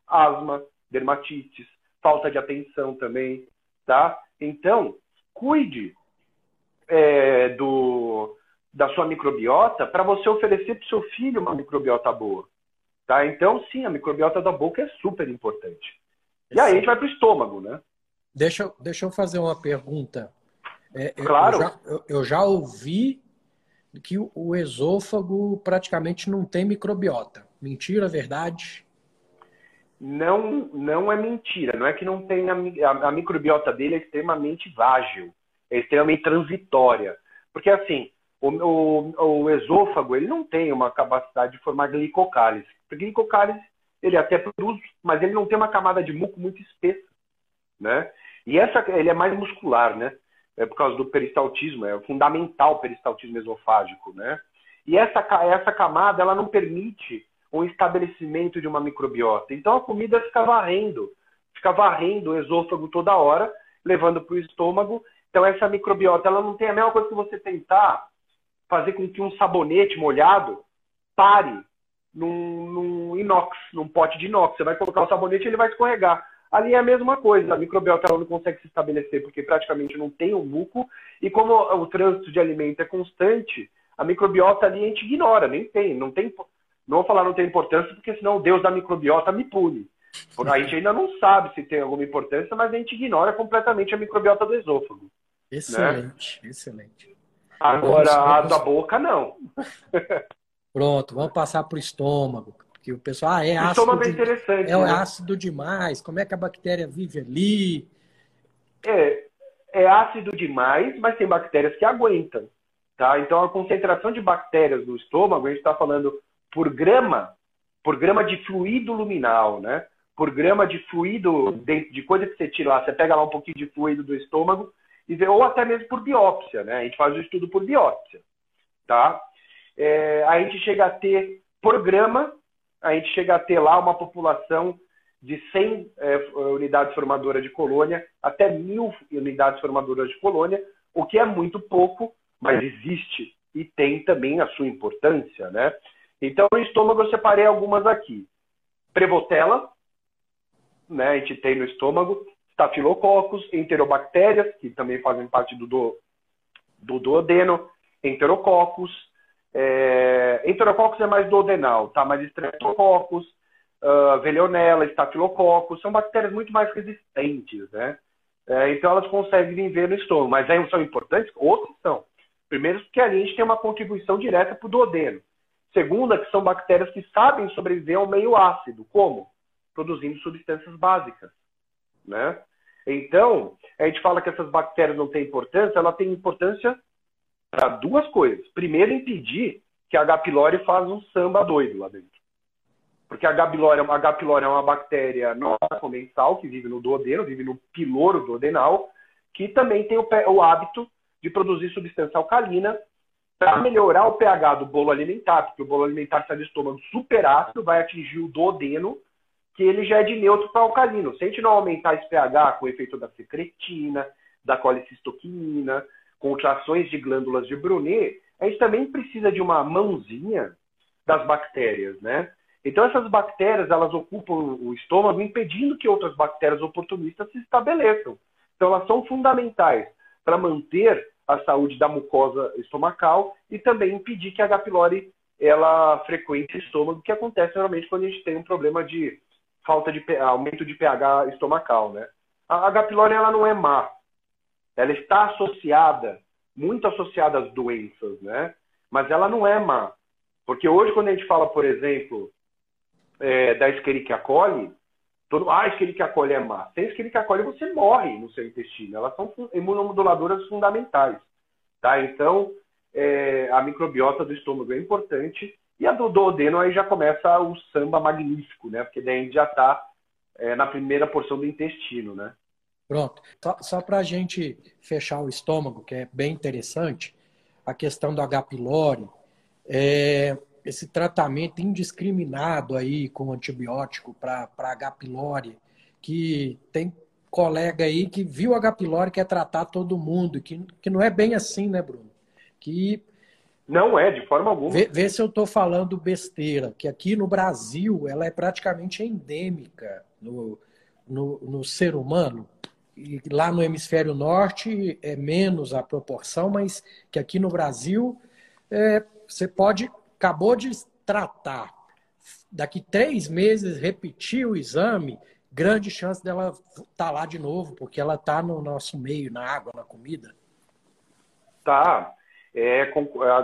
Asma, dermatites, falta de atenção também, tá? Então, cuide é, do, da sua microbiota para você oferecer para o seu filho uma microbiota boa. Tá? Então, sim, a microbiota da boca é super importante. E aí a gente vai para o estômago, né? Deixa, deixa eu fazer uma pergunta. É, claro. Eu já, eu, eu já, ouvi que o, o esôfago praticamente não tem microbiota. Mentira, verdade? Não, não é mentira. Não é que não tem a, a, a microbiota dele é extremamente vágil, é extremamente transitória. Porque assim, o, o, o, esôfago ele não tem uma capacidade de formar glicocálise. O glicocálise ele até produz, mas ele não tem uma camada de muco muito espessa, né? E essa ele é mais muscular, né? É por causa do peristaltismo, é fundamental o peristaltismo esofágico, né? E essa essa camada ela não permite o estabelecimento de uma microbiota. Então a comida fica varrendo, fica varrendo o esôfago toda hora, levando para o estômago. Então essa microbiota ela não tem a mesma coisa que você tentar fazer com que um sabonete molhado pare num, num inox, num pote de inox. Você vai colocar o sabonete e ele vai escorregar. Ali é a mesma coisa, a microbiota não consegue se estabelecer porque praticamente não tem o um muco, e como o trânsito de alimento é constante, a microbiota ali a gente ignora, nem tem, não tem, não vou falar não tem importância, porque senão o Deus da microbiota me pune. A gente ainda não sabe se tem alguma importância, mas a gente ignora completamente a microbiota do esôfago. Excelente, né? excelente. Agora, a da boca, não. Pronto, vamos passar para o estômago. Que o pessoal, ah, é ácido. Estômago é interessante. É né? ácido demais. Como é que a bactéria vive ali? É, é ácido demais, mas tem bactérias que aguentam. Tá? Então, a concentração de bactérias no estômago, a gente está falando por grama, por grama de fluido luminal, né? Por grama de fluido, de, de coisa que você tira lá, você pega lá um pouquinho de fluido do estômago, e ver, ou até mesmo por biópsia, né? A gente faz o estudo por biópsia, tá? É, a gente chega a ter, por grama, a gente chega a ter lá uma população de 100 é, unidades formadoras de colônia até mil unidades formadoras de colônia, o que é muito pouco, mas existe e tem também a sua importância, né? Então, no estômago eu separei algumas aqui. Prevotella, né? A gente tem no estômago. Staphylococcus, enterobactérias, que também fazem parte do, do, do duodeno, enterococcus, é, enterococcus é mais duodenal, tá? Mas streptococcus, uh, velionella, estafilococcus, são bactérias muito mais resistentes, né? É, então elas conseguem viver no estômago, mas aí são importantes? Outros são. Primeiro, porque a gente tem uma contribuição direta para o duodeno. Segunda, que são bactérias que sabem sobreviver ao meio ácido. Como? Produzindo substâncias básicas né? Então, a gente fala que essas bactérias não têm importância, ela tem importância para duas coisas. Primeiro, impedir que a H. pylori faça um samba doido lá dentro. Porque a H. pylori, a H. pylori é uma bactéria nossa comensal, que vive no duodeno, vive no piloro duodenal, que também tem o, o hábito de produzir substância alcalina para melhorar o pH do bolo alimentar, porque o bolo alimentar sai do estômago super ácido, vai atingir o duodeno, que ele já é de neutro para alcalino. Se a gente não aumentar esse pH com o efeito da secretina, da colicistoquina, contrações de glândulas de Brunet, a gente também precisa de uma mãozinha das bactérias, né? Então essas bactérias, elas ocupam o estômago impedindo que outras bactérias oportunistas se estabeleçam. Então elas são fundamentais para manter a saúde da mucosa estomacal e também impedir que a H. pylori ela frequente o estômago, que acontece normalmente quando a gente tem um problema de falta de aumento de pH estomacal, né? A H. pylori ela não é má. Ela está associada, muito associada às doenças, né? Mas ela não é má. Porque hoje, quando a gente fala, por exemplo, é, da Escherichia coli, todo, ah, Escherichia coli é má. Sem Escherichia coli você morre no seu intestino. Elas são imunomoduladoras fundamentais. Tá? Então, é, a microbiota do estômago é importante. E a do duodeno aí já começa o samba magnífico, né? Porque daí a gente já está é, na primeira porção do intestino, né? Pronto. Só, só para a gente fechar o estômago, que é bem interessante, a questão do H. pylori, é, esse tratamento indiscriminado aí com antibiótico para H. pylori, que tem colega aí que viu H. pylori quer tratar todo mundo, que, que não é bem assim, né, Bruno? Que não é, de forma alguma. Vê, vê se eu estou falando besteira, que aqui no Brasil ela é praticamente endêmica no, no, no ser humano. E lá no hemisfério norte é menos a proporção, mas que aqui no Brasil é, você pode, acabou de tratar, daqui três meses repetir o exame, grande chance dela estar tá lá de novo, porque ela está no nosso meio, na água, na comida. Tá. É, é,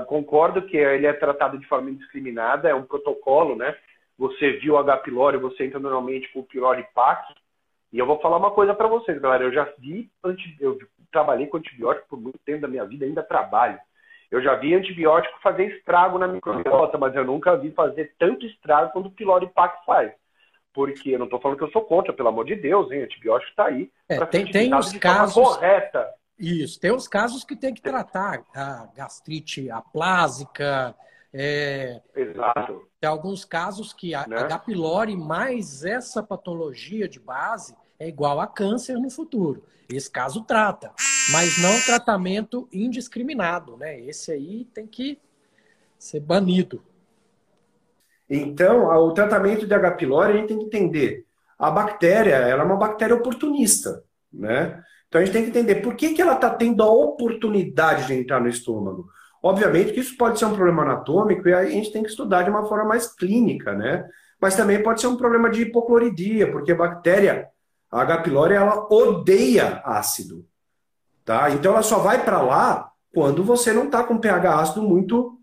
concordo que ele é tratado de forma indiscriminada, é um protocolo, né? Você viu H. pylori, você entra normalmente com o pylori PAC. E eu vou falar uma coisa para vocês, galera. Eu já vi, eu trabalhei com antibiótico por muito tempo da minha vida, ainda trabalho. Eu já vi antibiótico fazer estrago na microbiota, mas eu nunca vi fazer tanto estrago quanto o pylori PAC faz porque eu não estou falando que eu sou contra, pelo amor de Deus, hein? Antibiótico está aí. É, tem, tem os casos correta. Isso, tem os casos que tem que tratar, a gastrite aplásica. É, Exato. Tem alguns casos que a, né? H. pylori mais essa patologia de base é igual a câncer no futuro. Esse caso trata, mas não tratamento indiscriminado, né? Esse aí tem que ser banido. Então, o tratamento de H. pylori, a gente tem que entender. A bactéria, ela é uma bactéria oportunista, né? Então, a gente tem que entender por que, que ela está tendo a oportunidade de entrar no estômago. Obviamente que isso pode ser um problema anatômico e a gente tem que estudar de uma forma mais clínica, né? Mas também pode ser um problema de hipocloridia, porque a bactéria, a H. pylori, ela odeia ácido, tá? Então, ela só vai para lá quando você não está com pH ácido muito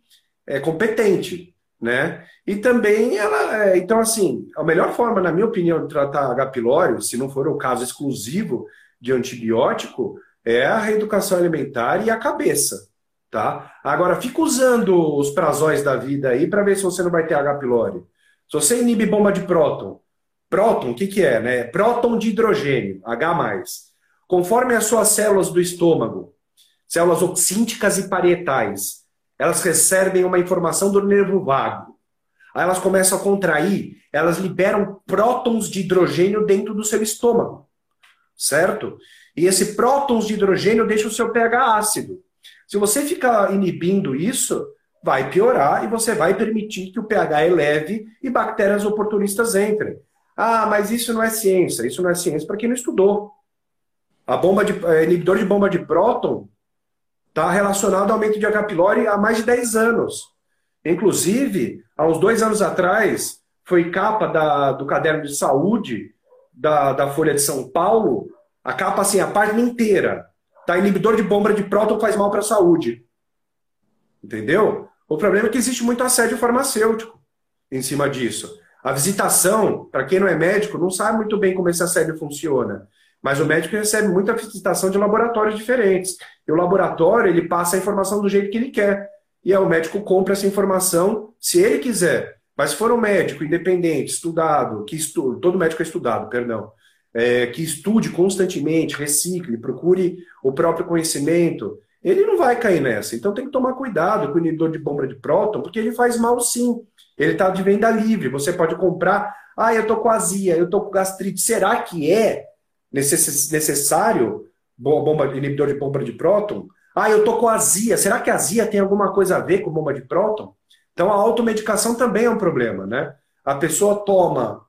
é, competente né? E também ela, é, então assim, a melhor forma, na minha opinião, de tratar H. pylori, se não for o caso exclusivo de antibiótico, é a reeducação alimentar e a cabeça, tá? Agora, fica usando os prazóis da vida aí para ver se você não vai ter H. pylori. Se você inibe bomba de próton, próton, o que que é, né? Próton de hidrogênio, H+. Conforme as suas células do estômago, células oxínticas e parietais, elas recebem uma informação do nervo vago. Aí elas começam a contrair, elas liberam prótons de hidrogênio dentro do seu estômago. Certo? E esse prótons de hidrogênio deixa o seu pH ácido. Se você ficar inibindo isso, vai piorar e você vai permitir que o pH eleve e bactérias oportunistas entrem. Ah, mas isso não é ciência. Isso não é ciência para quem não estudou. A bomba de é, inibidor de bomba de próton está relacionado ao aumento de H. pylori há mais de 10 anos. Inclusive, há uns dois anos atrás, foi capa da, do caderno de saúde da, da Folha de São Paulo, a capa assim, a página inteira. Tá, inibidor de bomba de próton faz mal para a saúde. Entendeu? O problema é que existe muito assédio farmacêutico em cima disso. A visitação, para quem não é médico, não sabe muito bem como esse assédio funciona. Mas o médico recebe muita visitação de laboratórios diferentes. E o laboratório, ele passa a informação do jeito que ele quer. E aí o médico compra essa informação se ele quiser. Mas se for um médico independente, estudado, que estuda, todo médico é estudado, perdão, é, que estude constantemente, recicle, procure o próprio conhecimento, ele não vai cair nessa. Então tem que tomar cuidado com o inibidor de bomba de próton, porque ele faz mal sim. Ele está de venda livre. Você pode comprar. Ah, eu estou com azia, eu estou com gastrite. Será que é? necessário bomba, inibidor de bomba de próton? Ah, eu tô com azia. Será que a azia tem alguma coisa a ver com bomba de próton? Então a automedicação também é um problema, né? A pessoa toma,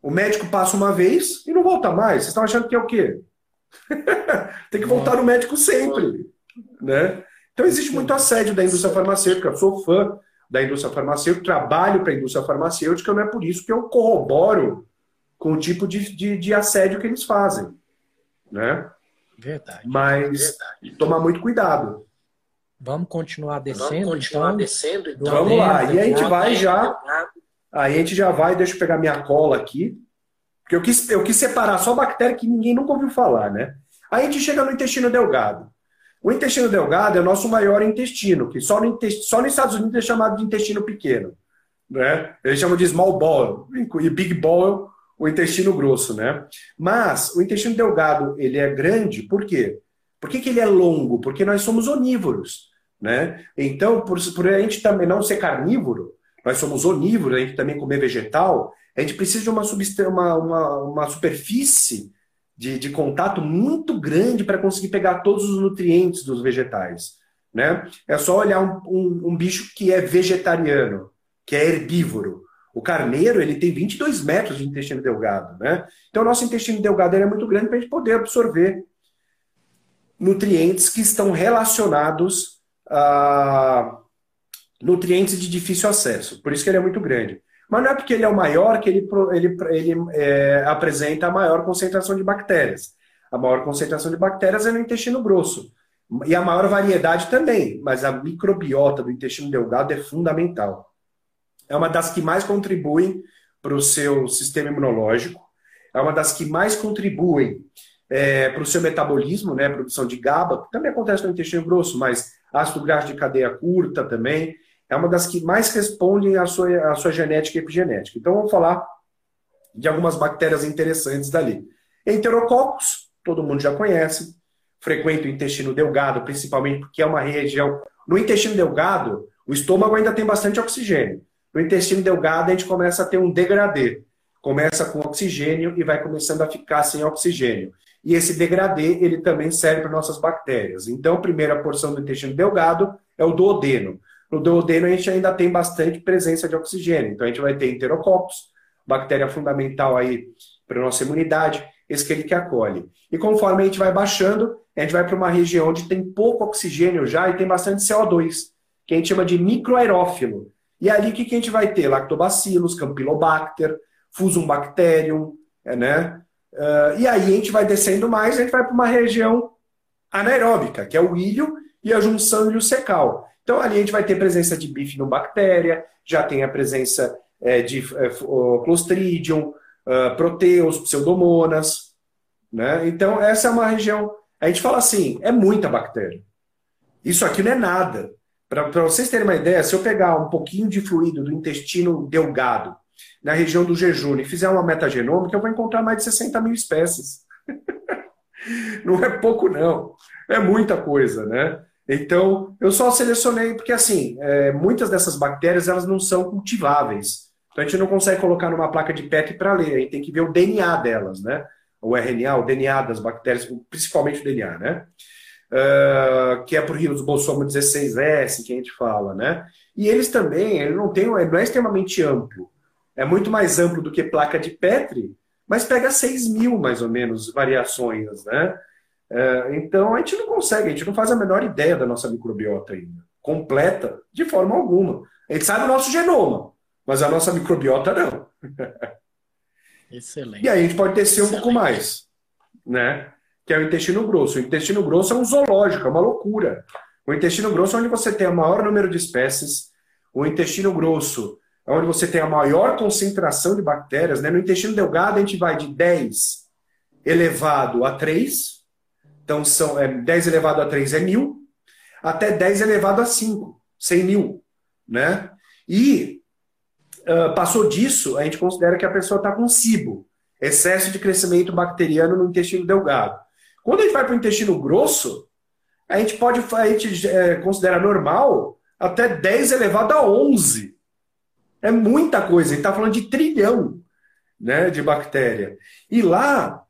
o médico passa uma vez e não volta mais. Vocês estão achando que é o quê? tem que voltar no médico sempre, né? Então existe muito assédio da indústria farmacêutica. Eu sou fã da indústria farmacêutica, trabalho para a indústria farmacêutica, não é por isso que eu corroboro com o tipo de, de, de assédio que eles fazem. Né? Verdade. Mas verdade. tomar muito cuidado. Vamos continuar descendo, Vamos continuar então, descendo, então. Vamos lá. E a gente vai já. Aí a gente já vai, deixa eu pegar minha cola aqui. Porque eu quis, eu quis separar só bactéria que ninguém nunca ouviu falar, né? Aí a gente chega no intestino delgado. O intestino delgado é o nosso maior intestino, que só no, intestino, só nos Estados Unidos é chamado de intestino pequeno. Né? Eles chamam de small bowel e big bowel o intestino grosso, né? Mas o intestino delgado ele é grande, por quê? Por que, que ele é longo? Porque nós somos onívoros, né? Então, por, por a gente também não ser carnívoro, nós somos onívoros, a gente também comer vegetal, a gente precisa de uma, uma, uma, uma superfície de, de contato muito grande para conseguir pegar todos os nutrientes dos vegetais. Né? É só olhar um, um, um, bicho que é vegetariano, que é herbívoro. O carneiro ele tem 22 metros de intestino delgado. Né? Então, o nosso intestino delgado é muito grande para a gente poder absorver nutrientes que estão relacionados a nutrientes de difícil acesso. Por isso que ele é muito grande. Mas não é porque ele é o maior que ele, ele, ele é, apresenta a maior concentração de bactérias. A maior concentração de bactérias é no intestino grosso. E a maior variedade também, mas a microbiota do intestino delgado é fundamental. É uma das que mais contribuem para o seu sistema imunológico, é uma das que mais contribuem é, para o seu metabolismo, né, produção de GABA, que também acontece no intestino grosso, mas ácido graxo de cadeia curta também, é uma das que mais respondem à sua, à sua genética e epigenética. Então, vamos falar de algumas bactérias interessantes dali. Enterococos, todo mundo já conhece, frequenta o intestino delgado, principalmente porque é uma região. No intestino delgado, o estômago ainda tem bastante oxigênio. No intestino delgado, a gente começa a ter um degradê. Começa com oxigênio e vai começando a ficar sem oxigênio. E esse degradê, ele também serve para nossas bactérias. Então, a primeira porção do intestino delgado é o duodeno. No duodeno a gente ainda tem bastante presença de oxigênio. Então a gente vai ter enterococos, bactéria fundamental aí para nossa imunidade, esse que ele que acolhe. E conforme a gente vai baixando, a gente vai para uma região onde tem pouco oxigênio já e tem bastante CO2, que a gente chama de microaerófilo. E ali que, que a gente vai ter lactobacillus, campylobacter, fusum bacterium, né? Uh, e aí a gente vai descendo mais, a gente vai para uma região anaeróbica, que é o ilho e a junção ilho-secal. Então, ali a gente vai ter presença de bifidobactéria, já tem a presença é, de é, Clostridium, uh, Proteus, Pseudomonas. Né? Então, essa é uma região. A gente fala assim: é muita bactéria. Isso aqui não é nada. Para vocês terem uma ideia, se eu pegar um pouquinho de fluido do intestino delgado na região do jejum e fizer uma metagenômica, eu vou encontrar mais de 60 mil espécies. não é pouco, não. É muita coisa, né? Então, eu só selecionei porque, assim, é, muitas dessas bactérias elas não são cultiváveis. Então, a gente não consegue colocar numa placa de PET para ler. A gente tem que ver o DNA delas, né? O RNA, o DNA das bactérias, principalmente o DNA, né? Uh, que é por ribossomo 16S, que a gente fala, né? E eles também, ele não, tem, não é extremamente amplo. É muito mais amplo do que placa de Petri, mas pega 6 mil, mais ou menos, variações, né? É, então a gente não consegue, a gente não faz a menor ideia da nossa microbiota ainda, completa, de forma alguma. A gente sabe o nosso genoma, mas a nossa microbiota não. Excelente. E aí a gente pode descer um pouco mais, né? Que é o intestino grosso. O intestino grosso é um zoológico, é uma loucura. O intestino grosso é onde você tem o maior número de espécies. O intestino grosso onde você tem a maior concentração de bactérias. Né? No intestino delgado, a gente vai de 10 elevado a 3, então, são, é, 10 elevado a 3 é mil, até 10 elevado a 5, 100 mil. Né? E uh, passou disso, a gente considera que a pessoa está com SIBO, excesso de crescimento bacteriano no intestino delgado. Quando a gente vai para o intestino grosso, a gente pode a gente, é, considera normal até 10 elevado a 11. É muita coisa, gente está falando de trilhão né, de bactéria. E lá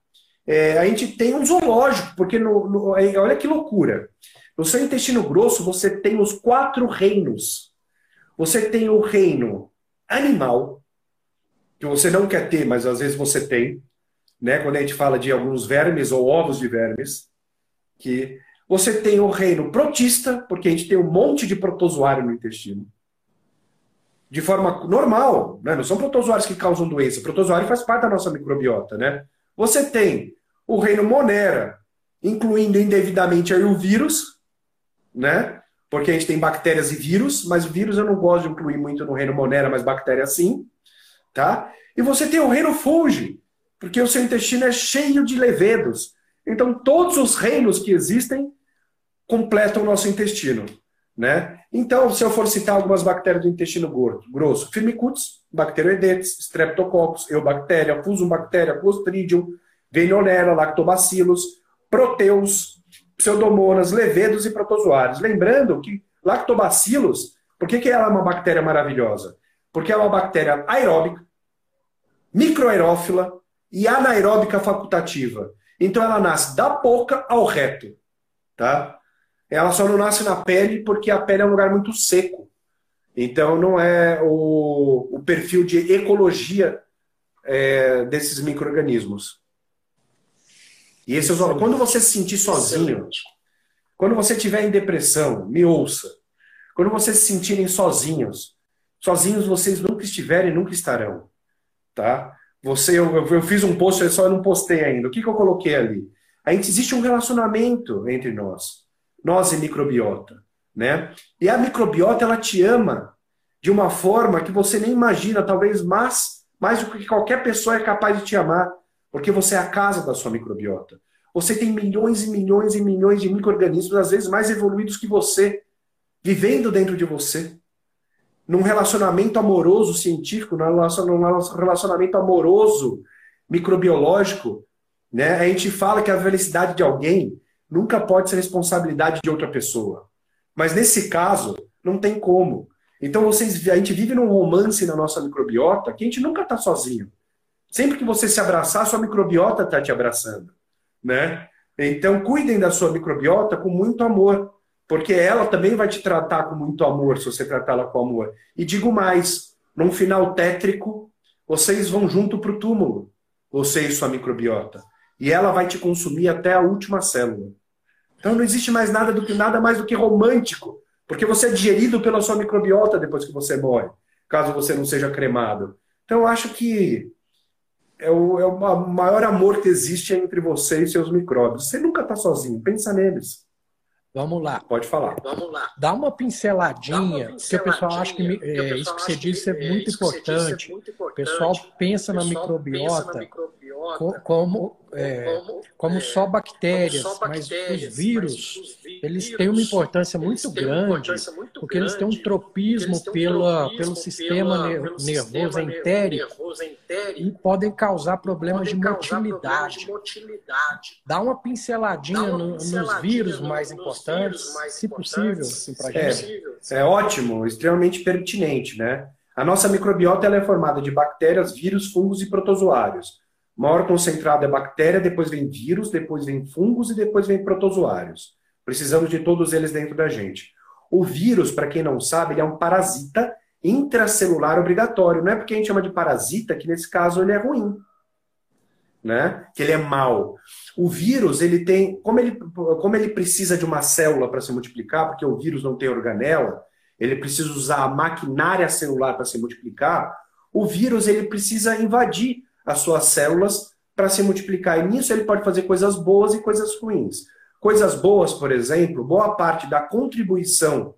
é, a gente tem um zoológico, porque no, no, olha que loucura. No seu intestino grosso você tem os quatro reinos. Você tem o reino animal, que você não quer ter, mas às vezes você tem, né? Quando a gente fala de alguns vermes ou ovos de vermes, que você tem o reino protista, porque a gente tem um monte de protozoário no intestino. De forma normal, né? não são protozoários que causam doença. Protozoário faz parte da nossa microbiota, né? Você tem o reino Monera, incluindo indevidamente aí o vírus, né? Porque a gente tem bactérias e vírus, mas o vírus eu não gosto de incluir muito no reino Monera, mas bactéria sim, tá? E você tem o reino Fungi, porque o seu intestino é cheio de levedos. Então todos os reinos que existem completam o nosso intestino. Né? Então, se eu for citar algumas bactérias do intestino gordo, grosso, Firmicutes, Bacteroidetes, Streptococcus, Eubactéria, Fusobactéria, Clostridium, Veillonella, Lactobacillus, Proteus, Pseudomonas, Levedos e Protozoários. Lembrando que Lactobacillus, por que, que ela é uma bactéria maravilhosa? Porque é uma bactéria aeróbica, microaerófila e anaeróbica facultativa. Então ela nasce da boca ao reto. Tá? Ela só não nasce na pele porque a pele é um lugar muito seco. Então não é o, o perfil de ecologia é, desses micro-organismos. E esse é quando você se sentir sozinho, quando você estiver em depressão, me ouça. Quando vocês se sentirem sozinhos, sozinhos vocês nunca estiverem e nunca estarão. Tá? Você, eu, eu fiz um post, eu só não postei ainda. O que, que eu coloquei ali? A gente, existe um relacionamento entre nós, nós e microbiota, né? E a microbiota ela te ama de uma forma que você nem imagina, talvez mais, mais do que qualquer pessoa é capaz de te amar, porque você é a casa da sua microbiota. Você tem milhões e milhões e milhões de micro-organismos, às vezes mais evoluídos que você, vivendo dentro de você num relacionamento amoroso científico, num relacionamento amoroso microbiológico, né, a gente fala que a felicidade de alguém nunca pode ser responsabilidade de outra pessoa. Mas nesse caso, não tem como. Então vocês, a gente vive num romance na nossa microbiota que a gente nunca está sozinho. Sempre que você se abraçar, sua microbiota está te abraçando, né? Então cuidem da sua microbiota com muito amor. Porque ela também vai te tratar com muito amor, se você tratá-la com amor. E digo mais, num final tétrico, vocês vão junto para o túmulo, você e sua microbiota. E ela vai te consumir até a última célula. Então não existe mais nada do que nada mais do que romântico, porque você é digerido pela sua microbiota depois que você morre, caso você não seja cremado. Então eu acho que é o, é o maior amor que existe entre você e seus micróbios. Você nunca está sozinho, pensa neles. Vamos lá. Pode falar. Vamos lá. Dá uma pinceladinha, uma pinceladinha porque o pessoal acha que é, isso que você disse é muito importante. O pessoal pensa na microbiota como, é, como só bactérias, mas os vírus, eles têm uma importância muito grande, porque eles têm um tropismo pela, pelo sistema nervoso entérico e podem causar problemas de motilidade. Dá uma pinceladinha nos vírus mais importantes, se possível, assim, para gente. É, é ótimo, extremamente pertinente, né? A nossa microbiota ela é formada de bactérias, vírus, fungos e protozoários maior concentrado é bactéria, depois vem vírus, depois vem fungos e depois vem protozoários. Precisamos de todos eles dentro da gente. O vírus, para quem não sabe, ele é um parasita intracelular obrigatório. Não é porque a gente chama de parasita que nesse caso ele é ruim, né? Que ele é mau. O vírus, ele tem, como ele, como ele precisa de uma célula para se multiplicar, porque o vírus não tem organela, ele precisa usar a maquinária celular para se multiplicar. O vírus ele precisa invadir as suas células para se multiplicar. E nisso ele pode fazer coisas boas e coisas ruins. Coisas boas, por exemplo, boa parte da contribuição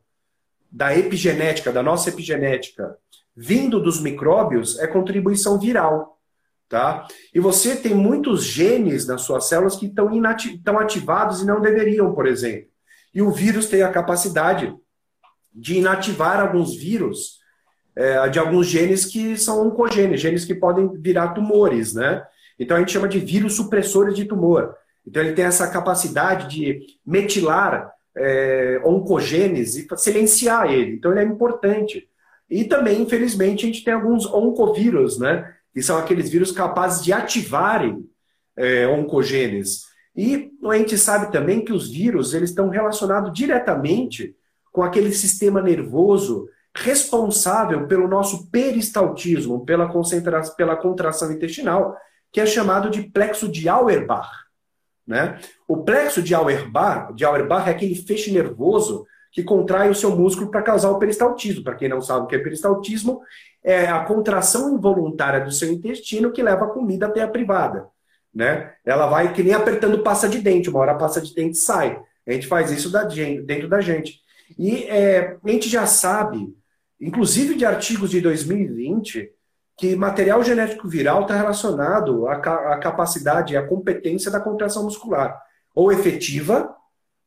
da epigenética, da nossa epigenética, vindo dos micróbios, é contribuição viral. Tá? E você tem muitos genes nas suas células que estão, estão ativados e não deveriam, por exemplo. E o vírus tem a capacidade de inativar alguns vírus é, de alguns genes que são oncogenes, genes que podem virar tumores, né? Então a gente chama de vírus supressores de tumor. Então ele tem essa capacidade de metilar é, oncogenes e silenciar ele. Então ele é importante. E também, infelizmente, a gente tem alguns oncovírus, né? Que são aqueles vírus capazes de ativarem é, oncogenes. E a gente sabe também que os vírus eles estão relacionados diretamente com aquele sistema nervoso responsável pelo nosso peristaltismo, pela, concentração, pela contração intestinal, que é chamado de plexo de Auerbach. Né? O plexo de Auerbach, de Auerbach é aquele feixe nervoso que contrai o seu músculo para causar o peristaltismo. Para quem não sabe o que é peristaltismo, é a contração involuntária do seu intestino que leva a comida até a privada. Né? Ela vai que nem apertando pasta de dente, uma hora a pasta de dente sai. A gente faz isso dentro da gente. E é, a gente já sabe inclusive de artigos de 2020, que material genético viral está relacionado à, à capacidade, à competência da contração muscular, ou efetiva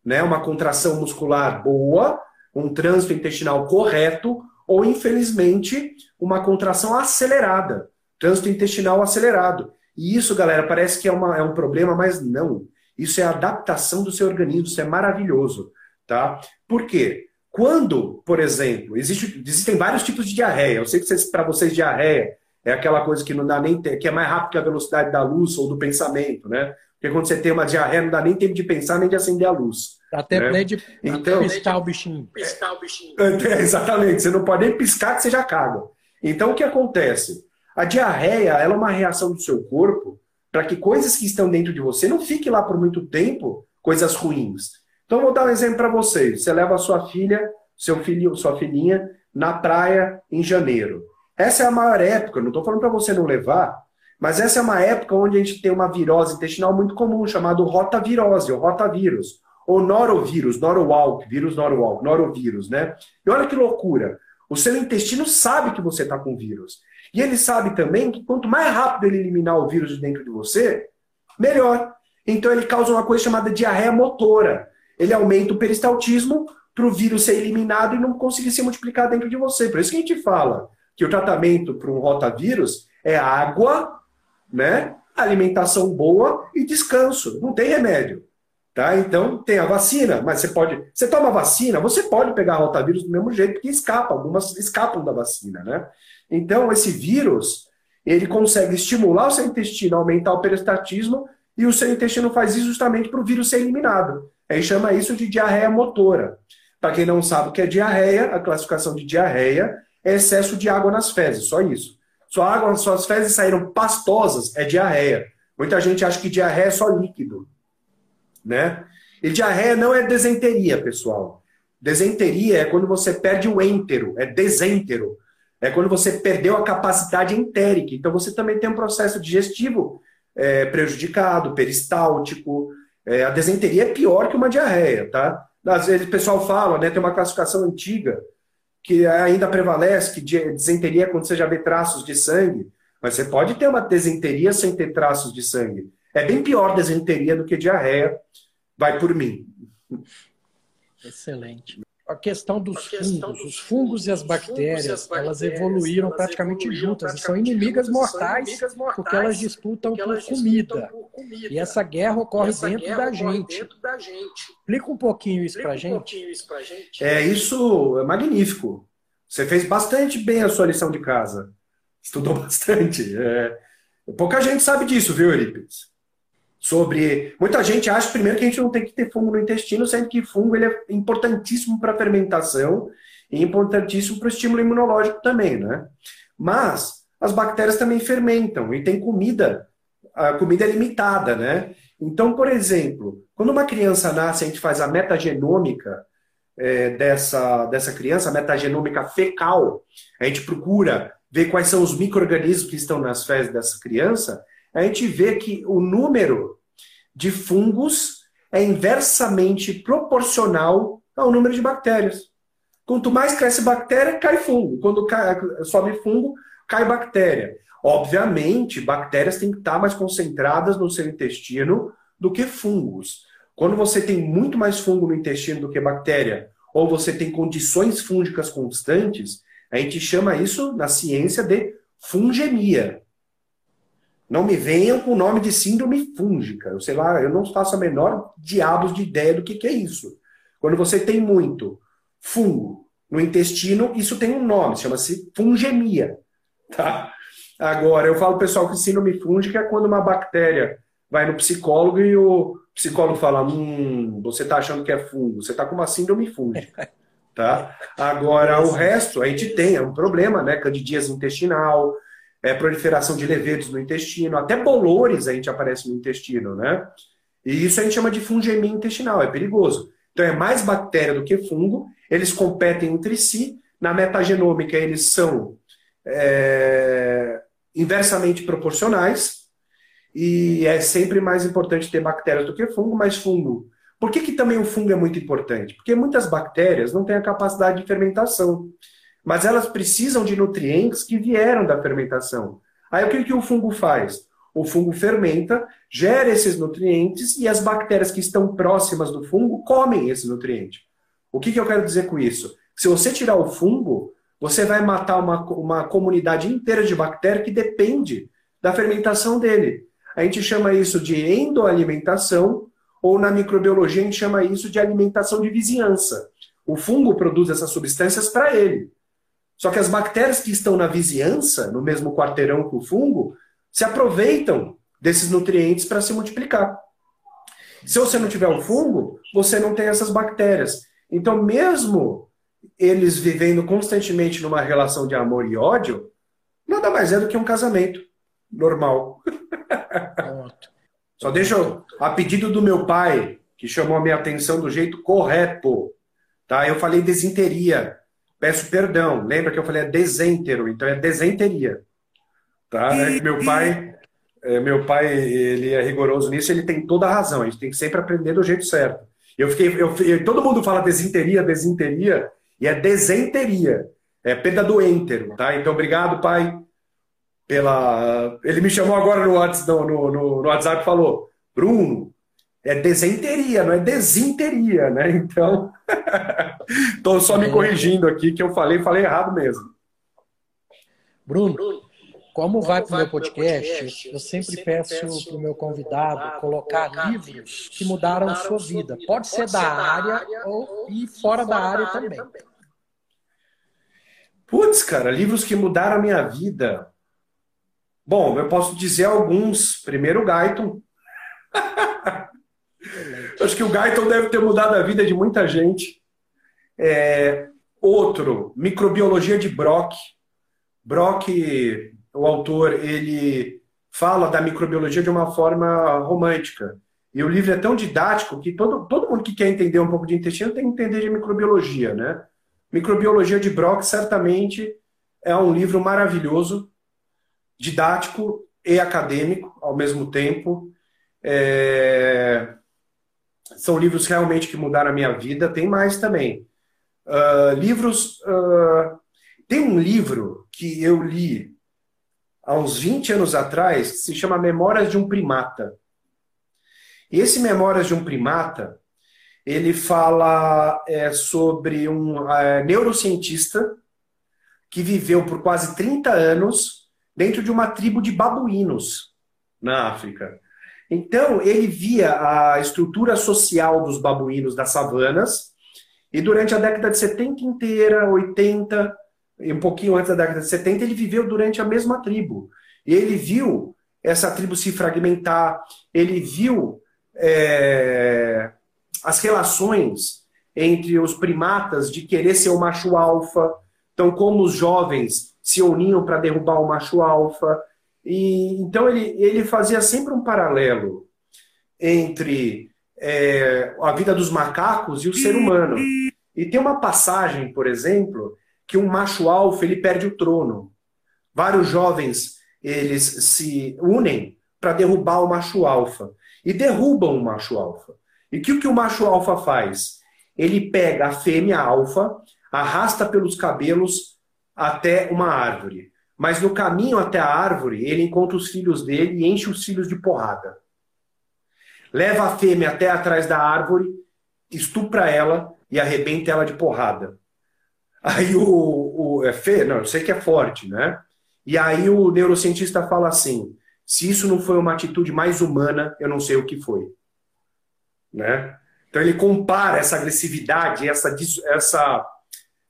né, uma contração muscular boa, um trânsito intestinal correto, ou, infelizmente, uma contração acelerada, trânsito intestinal acelerado. E isso, galera, parece que é, uma, é um problema, mas não. Isso é adaptação do seu organismo, isso é maravilhoso. Tá? Por quê? Quando, por exemplo, existe, existem vários tipos de diarreia. Eu sei que para vocês diarreia é aquela coisa que não dá nem que é mais rápido que a velocidade da luz ou do pensamento, né? Porque quando você tem uma diarreia, não dá nem tempo de pensar nem de acender a luz. Dá até né? de então, piscar o bichinho. Piscar o bichinho. É, exatamente, você não pode nem piscar que você já caga. Então o que acontece? A diarreia ela é uma reação do seu corpo para que coisas que estão dentro de você não fiquem lá por muito tempo, coisas ruins. Então vou dar um exemplo para vocês. Você leva a sua filha, seu filho, sua filhinha na praia em janeiro. Essa é a maior época, não estou falando para você não levar, mas essa é uma época onde a gente tem uma virose intestinal muito comum, chamado rotavirose, ou rotavírus, ou norovírus, norowalk, vírus norowalk, norovírus, né? E olha que loucura, o seu intestino sabe que você está com vírus. E ele sabe também que quanto mais rápido ele eliminar o vírus de dentro de você, melhor. Então ele causa uma coisa chamada diarreia motora. Ele aumenta o peristaltismo para o vírus ser eliminado e não conseguir se multiplicar dentro de você. Por isso que a gente fala que o tratamento para um rotavírus é água, né? Alimentação boa e descanso. Não tem remédio. Tá? Então tem a vacina, mas você pode. Você toma vacina, você pode pegar rotavírus do mesmo jeito, porque escapa, algumas escapam da vacina, né? Então, esse vírus, ele consegue estimular o seu intestino, aumentar o peristaltismo, e o seu intestino faz isso justamente para o vírus ser eliminado. Aí chama isso de diarreia motora. Para quem não sabe o que é diarreia, a classificação de diarreia é excesso de água nas fezes, só isso. Sua água, suas fezes saíram pastosas, é diarreia. Muita gente acha que diarreia é só líquido, né? E diarreia não é desenteria, pessoal. Desenteria é quando você perde o êntero, é desêntero. É quando você perdeu a capacidade entérica. Então você também tem um processo digestivo é, prejudicado, peristáltico. É, a desenteria é pior que uma diarreia, tá? Às vezes o pessoal fala, né? Tem uma classificação antiga que ainda prevalece, que desenteria é quando você já vê traços de sangue, mas você pode ter uma desenteria sem ter traços de sangue. É bem pior desenteria do que diarreia, vai por mim. Excelente a questão dos a questão fungos. Dos os fungos e as bactérias, e as bactérias elas evoluíram elas praticamente evoluíram juntas praticamente e são inimigas, juntas, mortais, são inimigas mortais porque elas disputam, porque elas por, comida. por, comida. E essa guerra ocorre, essa dentro, guerra da ocorre dentro, da gente. Explica um pouquinho isso para um gente. Isso gente. É, isso é magnífico. Você fez bastante bem a sua lição de casa. Estudou bastante. É... Pouca gente sabe disso, viu, Eurípides? Sobre. Muita gente acha, primeiro, que a gente não tem que ter fungo no intestino, sendo que fungo ele é importantíssimo para a fermentação e importantíssimo para o estímulo imunológico também, né? Mas as bactérias também fermentam e tem comida, a comida é limitada, né? Então, por exemplo, quando uma criança nasce, a gente faz a metagenômica é, dessa, dessa criança, a metagenômica fecal, a gente procura ver quais são os micro-organismos que estão nas fezes dessa criança, a gente vê que o número de fungos é inversamente proporcional ao número de bactérias. Quanto mais cresce bactéria, cai fungo. Quando cai, sobe fungo, cai bactéria. Obviamente, bactérias têm que estar mais concentradas no seu intestino do que fungos. Quando você tem muito mais fungo no intestino do que bactéria, ou você tem condições fúngicas constantes, a gente chama isso na ciência de fungemia. Não me venham com o nome de síndrome fúngica. Eu sei lá, eu não faço a menor diabos de ideia do que, que é isso. Quando você tem muito fungo no intestino, isso tem um nome, chama-se fungemia. Tá? Agora, eu falo pessoal que síndrome fúngica é quando uma bactéria vai no psicólogo e o psicólogo fala: Hum, você está achando que é fungo, você está com uma síndrome fúngica. Tá? Agora, o resto, a gente tem, é um problema, né? Candidíase intestinal, é, proliferação de levedos no intestino, até bolores a gente aparece no intestino, né? E isso a gente chama de fungemia intestinal, é perigoso. Então é mais bactéria do que fungo, eles competem entre si, na metagenômica eles são é, inversamente proporcionais, e é sempre mais importante ter bactérias do que fungo, mas fungo. Por que, que também o fungo é muito importante? Porque muitas bactérias não têm a capacidade de fermentação mas elas precisam de nutrientes que vieram da fermentação. Aí o que, que o fungo faz? o fungo fermenta, gera esses nutrientes e as bactérias que estão próximas do fungo comem esse nutriente. O que, que eu quero dizer com isso? Se você tirar o fungo, você vai matar uma, uma comunidade inteira de bactérias que depende da fermentação dele. A gente chama isso de endoalimentação, ou na microbiologia a gente chama isso de alimentação de vizinhança. O fungo produz essas substâncias para ele. Só que as bactérias que estão na vizinhança, no mesmo quarteirão que o fungo, se aproveitam desses nutrientes para se multiplicar. Se você não tiver o fungo, você não tem essas bactérias. Então, mesmo eles vivendo constantemente numa relação de amor e ódio, nada mais é do que um casamento normal. Só deixa eu, a pedido do meu pai, que chamou a minha atenção do jeito correto, tá? Eu falei desinteria. Peço perdão. Lembra que eu falei é desêntero, então é desenteria. Tá? É meu pai, é, meu pai, ele é rigoroso nisso, ele tem toda a razão. A gente tem que sempre aprender do jeito certo. Eu fiquei, eu, eu todo mundo fala desinteria, desinteria, e é desenteria. É perda do enter, tá? Então, obrigado, pai, pela. Ele me chamou agora no, no, no, no WhatsApp e falou: Bruno, é desenteria, não é desinteria, né? Então, estou só me corrigindo aqui que eu falei, falei errado mesmo. Bruno, como vai para o meu podcast, eu sempre peço para o meu convidado colocar livros que mudaram sua vida. Pode ser da área ou e fora da área também. Putz, cara, livros que mudaram a minha vida. Bom, eu posso dizer alguns. Primeiro, o Gaiton. Acho que o Gaiton deve ter mudado a vida de muita gente. É, outro, Microbiologia de Brock. Brock, o autor, ele fala da microbiologia de uma forma romântica. E o livro é tão didático que todo, todo mundo que quer entender um pouco de intestino tem que entender de microbiologia, né? Microbiologia de Brock certamente é um livro maravilhoso, didático e acadêmico ao mesmo tempo. É... São livros realmente que mudaram a minha vida. Tem mais também. Uh, livros. Uh... Tem um livro que eu li há uns 20 anos atrás que se chama Memórias de um Primata. E esse Memórias de um Primata ele fala é, sobre um é, neurocientista que viveu por quase 30 anos dentro de uma tribo de babuínos na África. Então, ele via a estrutura social dos babuínos das savanas, e durante a década de 70 inteira, 80, e um pouquinho antes da década de 70, ele viveu durante a mesma tribo. E ele viu essa tribo se fragmentar, ele viu é, as relações entre os primatas de querer ser o macho alfa, então como os jovens se uniam para derrubar o macho alfa. E então ele, ele fazia sempre um paralelo entre é, a vida dos macacos e o ser humano. E tem uma passagem, por exemplo, que um macho alfa ele perde o trono. Vários jovens eles se unem para derrubar o macho alfa e derrubam o macho alfa. E o que, que o macho alfa faz? Ele pega a fêmea alfa, arrasta pelos cabelos até uma árvore. Mas no caminho até a árvore, ele encontra os filhos dele e enche os filhos de porrada. Leva a fêmea até atrás da árvore, estupra ela e arrebenta ela de porrada. Aí o, o é fê, não, eu sei que é forte, né? E aí o neurocientista fala assim: se isso não foi uma atitude mais humana, eu não sei o que foi né? Então ele compara essa agressividade, essa, essa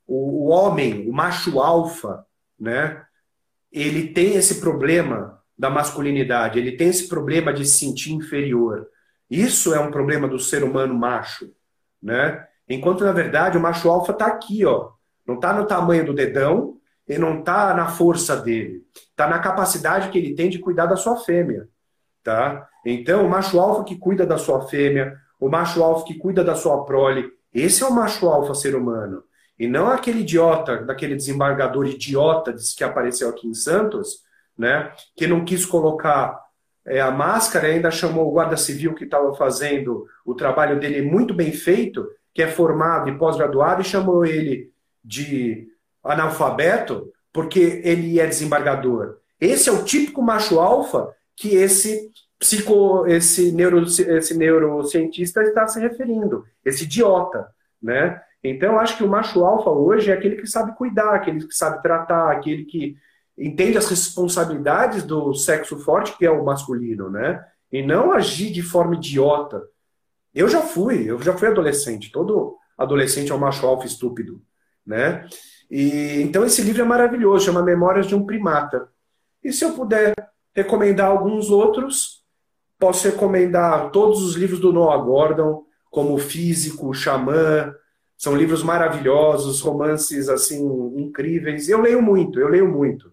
o, o homem, o macho alfa, né? Ele tem esse problema da masculinidade, ele tem esse problema de se sentir inferior. Isso é um problema do ser humano macho, né? Enquanto na verdade o macho alfa está aqui, ó, não está no tamanho do dedão e não está na força dele, está na capacidade que ele tem de cuidar da sua fêmea, tá? Então o macho alfa que cuida da sua fêmea, o macho alfa que cuida da sua prole. Esse é o macho alfa ser humano. E não aquele idiota, daquele desembargador idiota que apareceu aqui em Santos, né, que não quis colocar é, a máscara e ainda chamou o guarda civil que estava fazendo o trabalho dele muito bem feito, que é formado e pós-graduado, e chamou ele de analfabeto porque ele é desembargador. Esse é o típico macho alfa que esse psico, esse, neuro, esse neurocientista está se referindo, esse idiota, né? Então, eu acho que o macho alfa hoje é aquele que sabe cuidar, aquele que sabe tratar, aquele que entende as responsabilidades do sexo forte, que é o masculino, né? E não agir de forma idiota. Eu já fui, eu já fui adolescente. Todo adolescente é um macho alfa estúpido, né? E então esse livro é maravilhoso, chama Memórias de um Primata. E se eu puder recomendar alguns outros, posso recomendar todos os livros do Noah Gordon, como Físico, Xamã, são livros maravilhosos, romances assim incríveis. Eu leio muito, eu leio muito.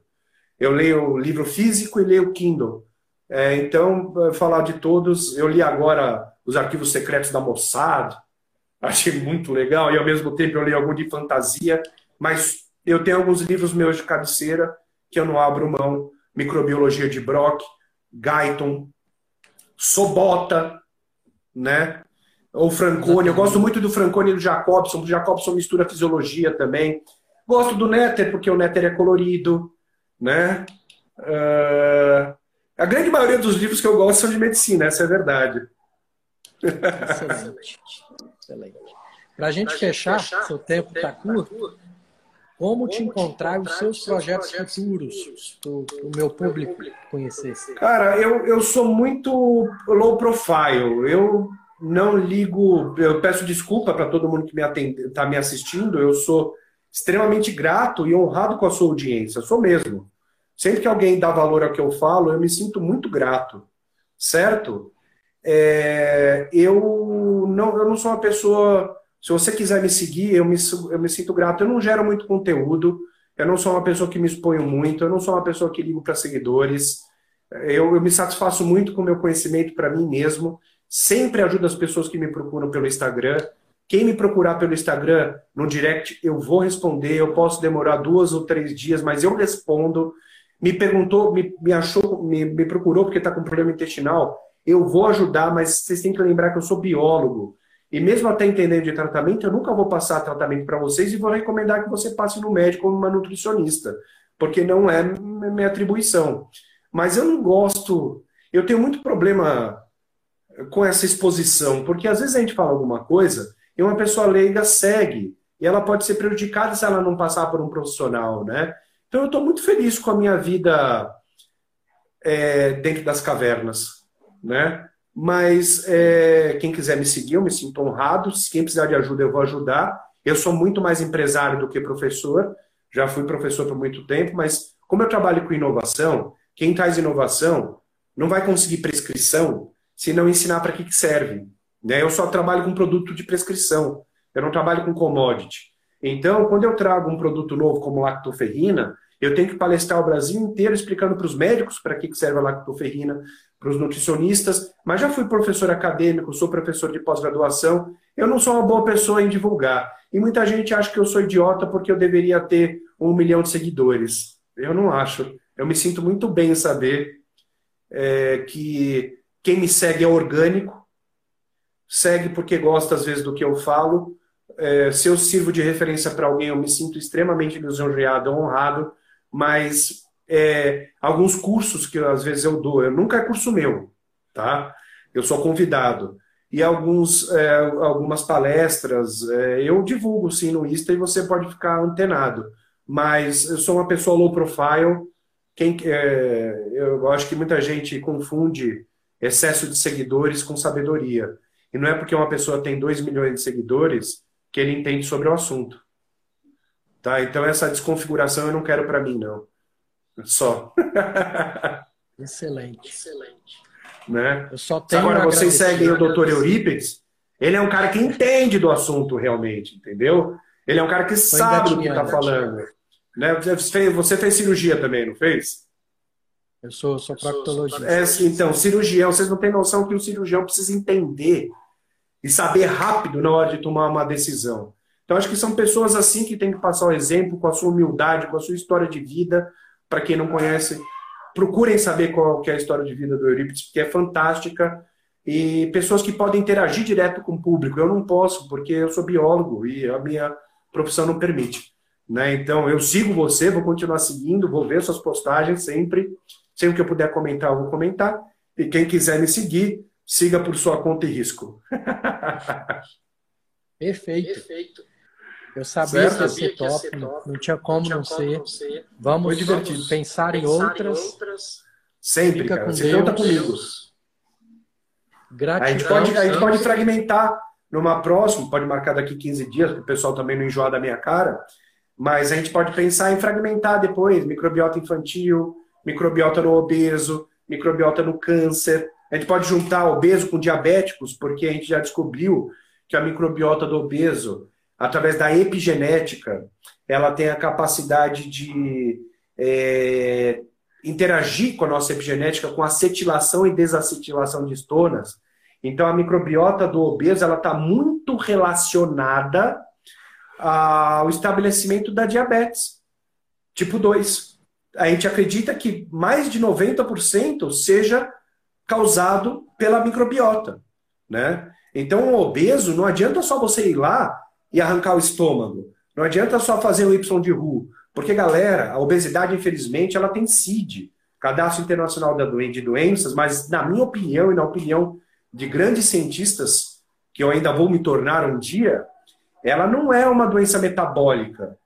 Eu leio livro físico e leio Kindle. É, então, falar de todos, eu li agora os arquivos secretos da Mossad, achei muito legal, e ao mesmo tempo eu li algum de fantasia, mas eu tenho alguns livros meus de cabeceira que eu não abro mão, Microbiologia de Brock, Guyton, Sobota, né? Ou Francone, eu gosto muito do Francone e do Jacobson, o Jacobson mistura fisiologia também. Gosto do Netter, porque o Netter é colorido né? Uh, a grande maioria dos livros que eu gosto são de medicina, essa é a verdade. Excelente. Excelente. Para a gente fechar, fechar, seu tempo está curto, como te encontrar os seus projetos futuros para o meu público conhecer? Cara, eu, eu sou muito low profile. Eu não ligo. Eu peço desculpa para todo mundo que está me assistindo. Eu sou extremamente grato e honrado com a sua audiência. Sou mesmo. Sempre que alguém dá valor ao que eu falo, eu me sinto muito grato, certo? É, eu, não, eu não sou uma pessoa. Se você quiser me seguir, eu me, eu me sinto grato. Eu não gero muito conteúdo, eu não sou uma pessoa que me exponho muito, eu não sou uma pessoa que ligo para seguidores. Eu, eu me satisfaço muito com o meu conhecimento para mim mesmo. Sempre ajudo as pessoas que me procuram pelo Instagram. Quem me procurar pelo Instagram, no direct, eu vou responder. Eu posso demorar duas ou três dias, mas eu respondo me perguntou, me, me achou, me, me procurou porque está com problema intestinal, eu vou ajudar, mas vocês têm que lembrar que eu sou biólogo. E mesmo até entendendo de tratamento, eu nunca vou passar tratamento para vocês e vou recomendar que você passe no médico ou numa nutricionista, porque não é minha atribuição. Mas eu não gosto, eu tenho muito problema com essa exposição, porque às vezes a gente fala alguma coisa e uma pessoa leiga segue, e ela pode ser prejudicada se ela não passar por um profissional, né? Então eu estou muito feliz com a minha vida é, dentro das cavernas, né? Mas é, quem quiser me seguir, eu me sinto honrado. Se quem precisar de ajuda, eu vou ajudar. Eu sou muito mais empresário do que professor. Já fui professor por muito tempo, mas como eu trabalho com inovação, quem traz inovação não vai conseguir prescrição se não ensinar para que, que serve. Né? Eu só trabalho com produto de prescrição. Eu não trabalho com commodity. Então, quando eu trago um produto novo como lactoferrina, eu tenho que palestrar o Brasil inteiro explicando para os médicos para que serve a lactoferrina, para os nutricionistas, mas já fui professor acadêmico, sou professor de pós-graduação, eu não sou uma boa pessoa em divulgar. E muita gente acha que eu sou idiota porque eu deveria ter um milhão de seguidores. Eu não acho. Eu me sinto muito bem em saber é, que quem me segue é orgânico, segue porque gosta às vezes do que eu falo, é, se eu sirvo de referência para alguém, eu me sinto extremamente lisonjeado, honrado, mas é, alguns cursos que às vezes eu dou, eu nunca é curso meu, tá? Eu sou convidado. E alguns, é, algumas palestras é, eu divulgo sim no Insta e você pode ficar antenado. Mas eu sou uma pessoa low profile. Quem, é, eu acho que muita gente confunde excesso de seguidores com sabedoria. E não é porque uma pessoa tem 2 milhões de seguidores que ele entende sobre o assunto. Tá? Então essa desconfiguração eu não quero para mim não. Só. Excelente. Excelente. Né? Eu só tenho Agora vocês seguem o Dr. Eurípides, ele é um cara que entende do assunto realmente, entendeu? Ele é um cara que Foi sabe do que está falando. Né? Você, fez, você fez cirurgia também, não fez? Eu sou, sou proctologista. É, então, cirurgião, vocês não têm noção que o cirurgião precisa entender e saber rápido na hora de tomar uma decisão. Então, acho que são pessoas assim que têm que passar o exemplo com a sua humildade, com a sua história de vida. Para quem não conhece, procurem saber qual é a história de vida do Eurípides, porque é fantástica. E pessoas que podem interagir direto com o público. Eu não posso, porque eu sou biólogo e a minha profissão não permite. Né? Então, eu sigo você, vou continuar seguindo, vou ver suas postagens sempre. Sempre que eu puder comentar, eu vou comentar. E quem quiser me seguir, siga por sua conta e risco. Perfeito. Perfeito. Eu sabia, que ia, ser top, ser top, não tinha como, não, tinha não, como ser. não, ser. Vamos divertido. Pensar, em outras. Em outras. Sempre, Fica cara. Com Você Deus. conta comigo. Gratidão. A gente, pode, a gente pode fragmentar numa próxima, pode marcar daqui 15 dias, para o pessoal também não enjoar da minha cara. Mas a gente pode pensar em fragmentar depois microbiota infantil, microbiota no obeso, microbiota no câncer. A gente pode juntar obeso com diabéticos, porque a gente já descobriu que a microbiota do obeso, através da epigenética, ela tem a capacidade de é, interagir com a nossa epigenética com acetilação e desacetilação de estonas. Então, a microbiota do obeso ela está muito relacionada ao estabelecimento da diabetes tipo 2. A gente acredita que mais de 90% seja causado pela microbiota, né? Então, obeso, não adianta só você ir lá e arrancar o estômago. Não adianta só fazer o Y de Ru. Porque, galera, a obesidade, infelizmente, ela tem CID, Cadastro Internacional de Doenças, mas, na minha opinião e na opinião de grandes cientistas, que eu ainda vou me tornar um dia, ela não é uma doença metabólica,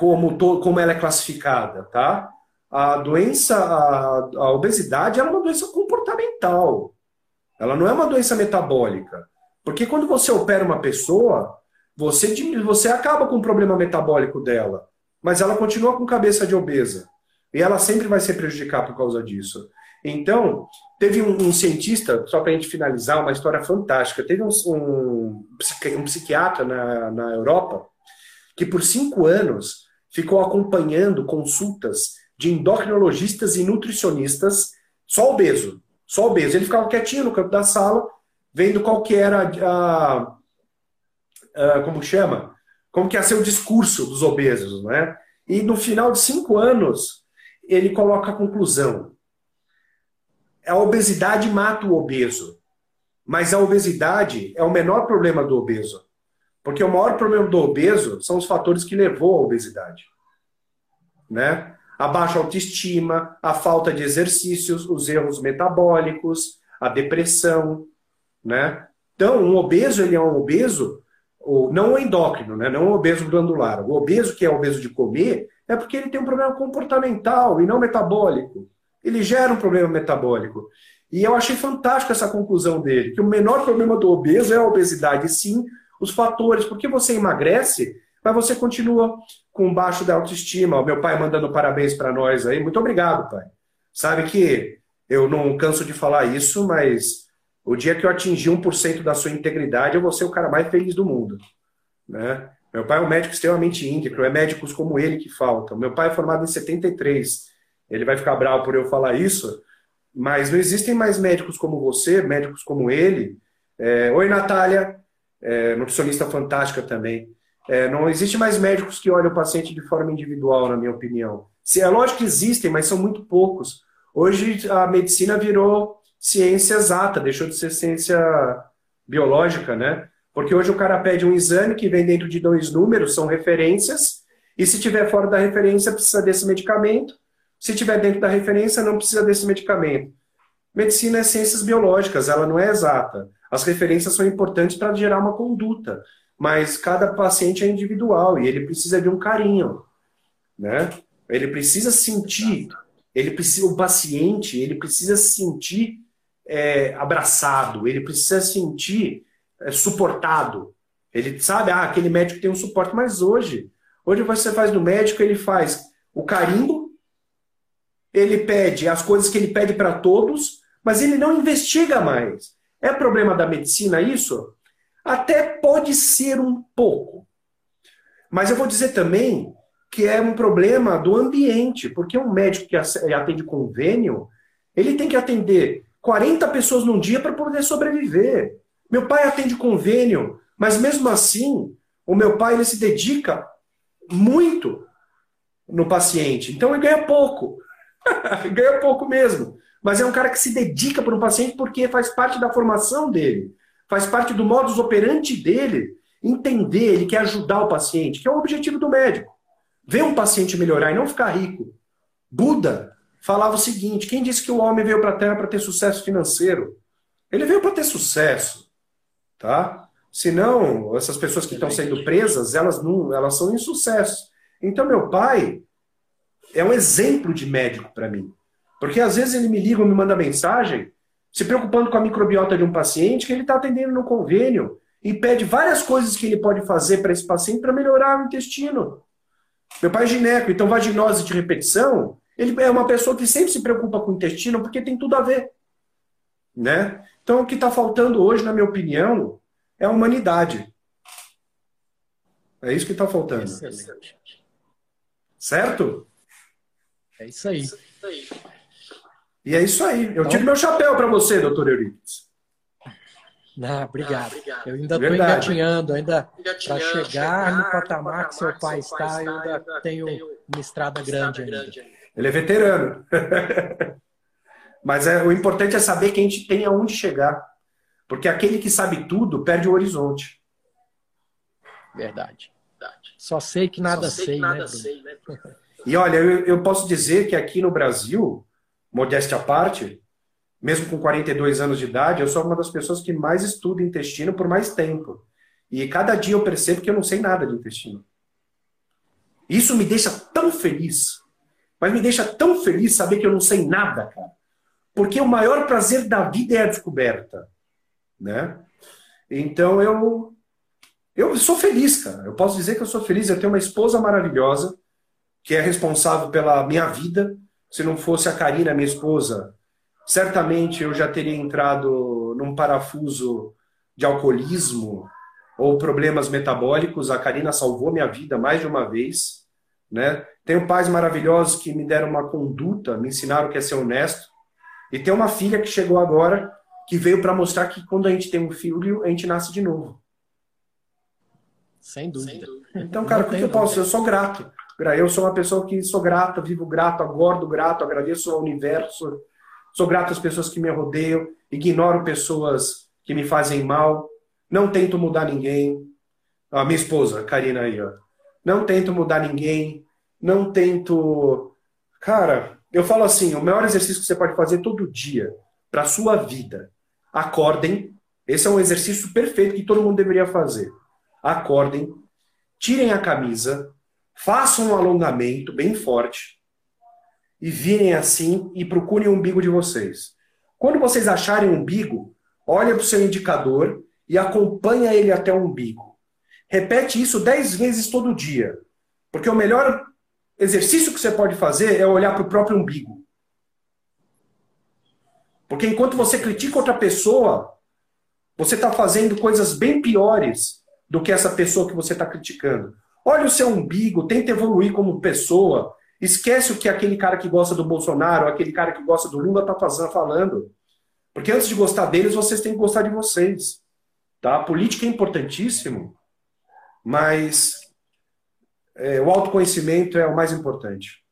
como, como ela é classificada, tá? A doença, a, a obesidade, é uma doença comportamental. Ela não é uma doença metabólica. Porque quando você opera uma pessoa, você, você acaba com o problema metabólico dela. Mas ela continua com cabeça de obesa. E ela sempre vai se prejudicar por causa disso. Então, teve um, um cientista, só para a gente finalizar, uma história fantástica. Teve um, um, um psiquiatra na, na Europa que, por cinco anos, ficou acompanhando consultas de endocrinologistas e nutricionistas só obeso. Só obeso. Ele ficava quietinho no canto da sala, vendo qual que era a, a, a como chama? Como que ia ser o discurso dos obesos, né? E no final de cinco anos, ele coloca a conclusão. A obesidade mata o obeso. Mas a obesidade é o menor problema do obeso. Porque o maior problema do obeso são os fatores que levou à obesidade. Né? a baixa autoestima, a falta de exercícios, os erros metabólicos, a depressão, né? Então, um obeso, ele é um obeso, não o endócrino, né? não o obeso glandular. O obeso que é obeso de comer é porque ele tem um problema comportamental e não metabólico. Ele gera um problema metabólico. E eu achei fantástico essa conclusão dele, que o menor problema do obeso é a obesidade, sim os fatores, porque você emagrece, mas você continua com baixo da autoestima. O meu pai mandando parabéns para nós aí. Muito obrigado, pai. Sabe que eu não canso de falar isso, mas o dia que eu atingir 1% da sua integridade, eu vou ser o cara mais feliz do mundo. Né? Meu pai é um médico extremamente íntegro, é médicos como ele que faltam. Meu pai é formado em 73. Ele vai ficar bravo por eu falar isso, mas não existem mais médicos como você, médicos como ele. É... Oi, Natália, é, nutricionista fantástica também. É, não existe mais médicos que olham o paciente de forma individual, na minha opinião. É lógico que existem, mas são muito poucos. Hoje a medicina virou ciência exata, deixou de ser ciência biológica, né? Porque hoje o cara pede um exame que vem dentro de dois números, são referências, e se tiver fora da referência, precisa desse medicamento. Se tiver dentro da referência, não precisa desse medicamento. Medicina é ciências biológicas, ela não é exata. As referências são importantes para gerar uma conduta mas cada paciente é individual e ele precisa de um carinho, né? Ele precisa sentir, ele precisa, o paciente, ele precisa se sentir é, abraçado, ele precisa sentir é, suportado. Ele sabe, ah, aquele médico tem um suporte, mas hoje, hoje você faz no médico, ele faz o carimbo, ele pede as coisas que ele pede para todos, mas ele não investiga mais. É problema da medicina isso? Até pode ser um pouco. Mas eu vou dizer também que é um problema do ambiente, porque um médico que atende convênio, ele tem que atender 40 pessoas num dia para poder sobreviver. Meu pai atende convênio, mas mesmo assim, o meu pai ele se dedica muito no paciente. Então ele ganha pouco. ganha pouco mesmo. Mas é um cara que se dedica para um paciente porque faz parte da formação dele faz parte do modus operandi dele entender, ele quer ajudar o paciente, que é o objetivo do médico. Ver um paciente melhorar e não ficar rico. Buda, falava o seguinte: quem disse que o homem veio para a Terra para ter sucesso financeiro? Ele veio para ter sucesso, tá? Senão, essas pessoas que estão sendo presas, elas não, elas são insucesso. Então, meu pai é um exemplo de médico para mim. Porque às vezes ele me liga ou me manda mensagem, se preocupando com a microbiota de um paciente que ele está atendendo no convênio e pede várias coisas que ele pode fazer para esse paciente para melhorar o intestino. Meu pai é gineco, então vaginose de repetição, ele é uma pessoa que sempre se preocupa com o intestino porque tem tudo a ver. Né? Então o que está faltando hoje, na minha opinião, é a humanidade. É isso que está faltando. Excelente. Certo? É isso aí. E é isso aí. Eu então... tiro meu chapéu para você, doutor Euripides. Não, obrigado. Eu ainda estou engatinhando, ainda para chegar no patamar que seu pai está, eu ainda tenho uma estrada grande ainda. Ele é veterano. Mas é, o importante é saber que a gente tem aonde chegar. Porque aquele que sabe tudo perde o horizonte. Verdade. Só sei que nada, sei, sei, que nada né, sei, né? E olha, eu, eu posso dizer que aqui no Brasil, modéstia à parte, mesmo com 42 anos de idade, eu sou uma das pessoas que mais estuda intestino por mais tempo. E cada dia eu percebo que eu não sei nada de intestino. Isso me deixa tão feliz. Mas me deixa tão feliz saber que eu não sei nada, cara. Porque o maior prazer da vida é a descoberta, né? Então eu eu sou feliz, cara. Eu posso dizer que eu sou feliz. Eu tenho uma esposa maravilhosa que é responsável pela minha vida. Se não fosse a Karina, minha esposa, certamente eu já teria entrado num parafuso de alcoolismo ou problemas metabólicos. A Karina salvou minha vida mais de uma vez, né? Tenho pais maravilhosos que me deram uma conduta, me ensinaram que é ser honesto. E tem uma filha que chegou agora que veio para mostrar que quando a gente tem um filho, a gente nasce de novo. Sem dúvida. Então, cara, o que eu posso? Eu sou grato. Eu sou uma pessoa que sou grata, vivo grato, acordo grato, agradeço ao universo, sou grato às pessoas que me rodeiam, ignoro pessoas que me fazem mal, não tento mudar ninguém. A minha esposa, Karina aí, ó. Não tento mudar ninguém, não tento. Cara, eu falo assim: o maior exercício que você pode fazer todo dia para sua vida. Acordem. Esse é um exercício perfeito que todo mundo deveria fazer. Acordem, tirem a camisa, façam um alongamento bem forte e virem assim e procurem o umbigo de vocês. Quando vocês acharem o umbigo, olhem para o seu indicador e acompanha ele até o umbigo. Repete isso dez vezes todo dia, porque o melhor exercício que você pode fazer é olhar para o próprio umbigo. Porque enquanto você critica outra pessoa, você está fazendo coisas bem piores do que essa pessoa que você está criticando. Olha o seu umbigo, tenta evoluir como pessoa. Esquece o que aquele cara que gosta do Bolsonaro, aquele cara que gosta do Lula está falando. Porque antes de gostar deles, vocês têm que gostar de vocês. Tá? A política é importantíssimo, mas é, o autoconhecimento é o mais importante.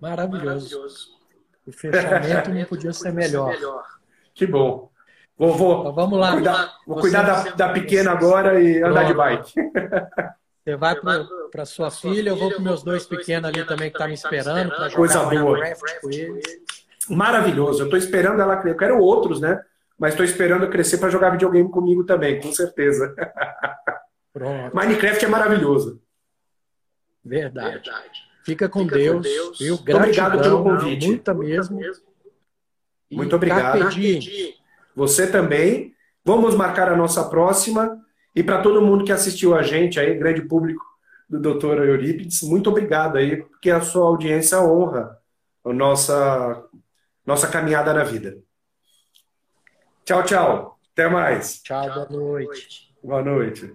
Maravilhoso. Maravilhoso. O fechamento não podia ser melhor. Que bom. Vou, vou, então vamos lá. Cuidar, vou cuidar da, da pequena agora e andar de bike. Você vai para sua filha, eu vou para meus dois pequenos ali também que tá me esperando Coisa boa. Maravilhoso. Eu estou esperando ela crescer. Eu quero outros, né? Mas estou esperando crescer para jogar videogame comigo também, com certeza. Pronto. Minecraft é maravilhoso. Verdade. Verdade. Fica com Fica Deus. Com Deus. Viu? obrigado pelo convite. Muita mesmo. Muito obrigado. Você também. Vamos marcar a nossa próxima. E para todo mundo que assistiu a gente aí, grande público do Dr. Eurípides, muito obrigado aí, porque a sua audiência honra a nossa, nossa caminhada na vida. Tchau, tchau. Até mais. Tchau, boa noite. Boa noite.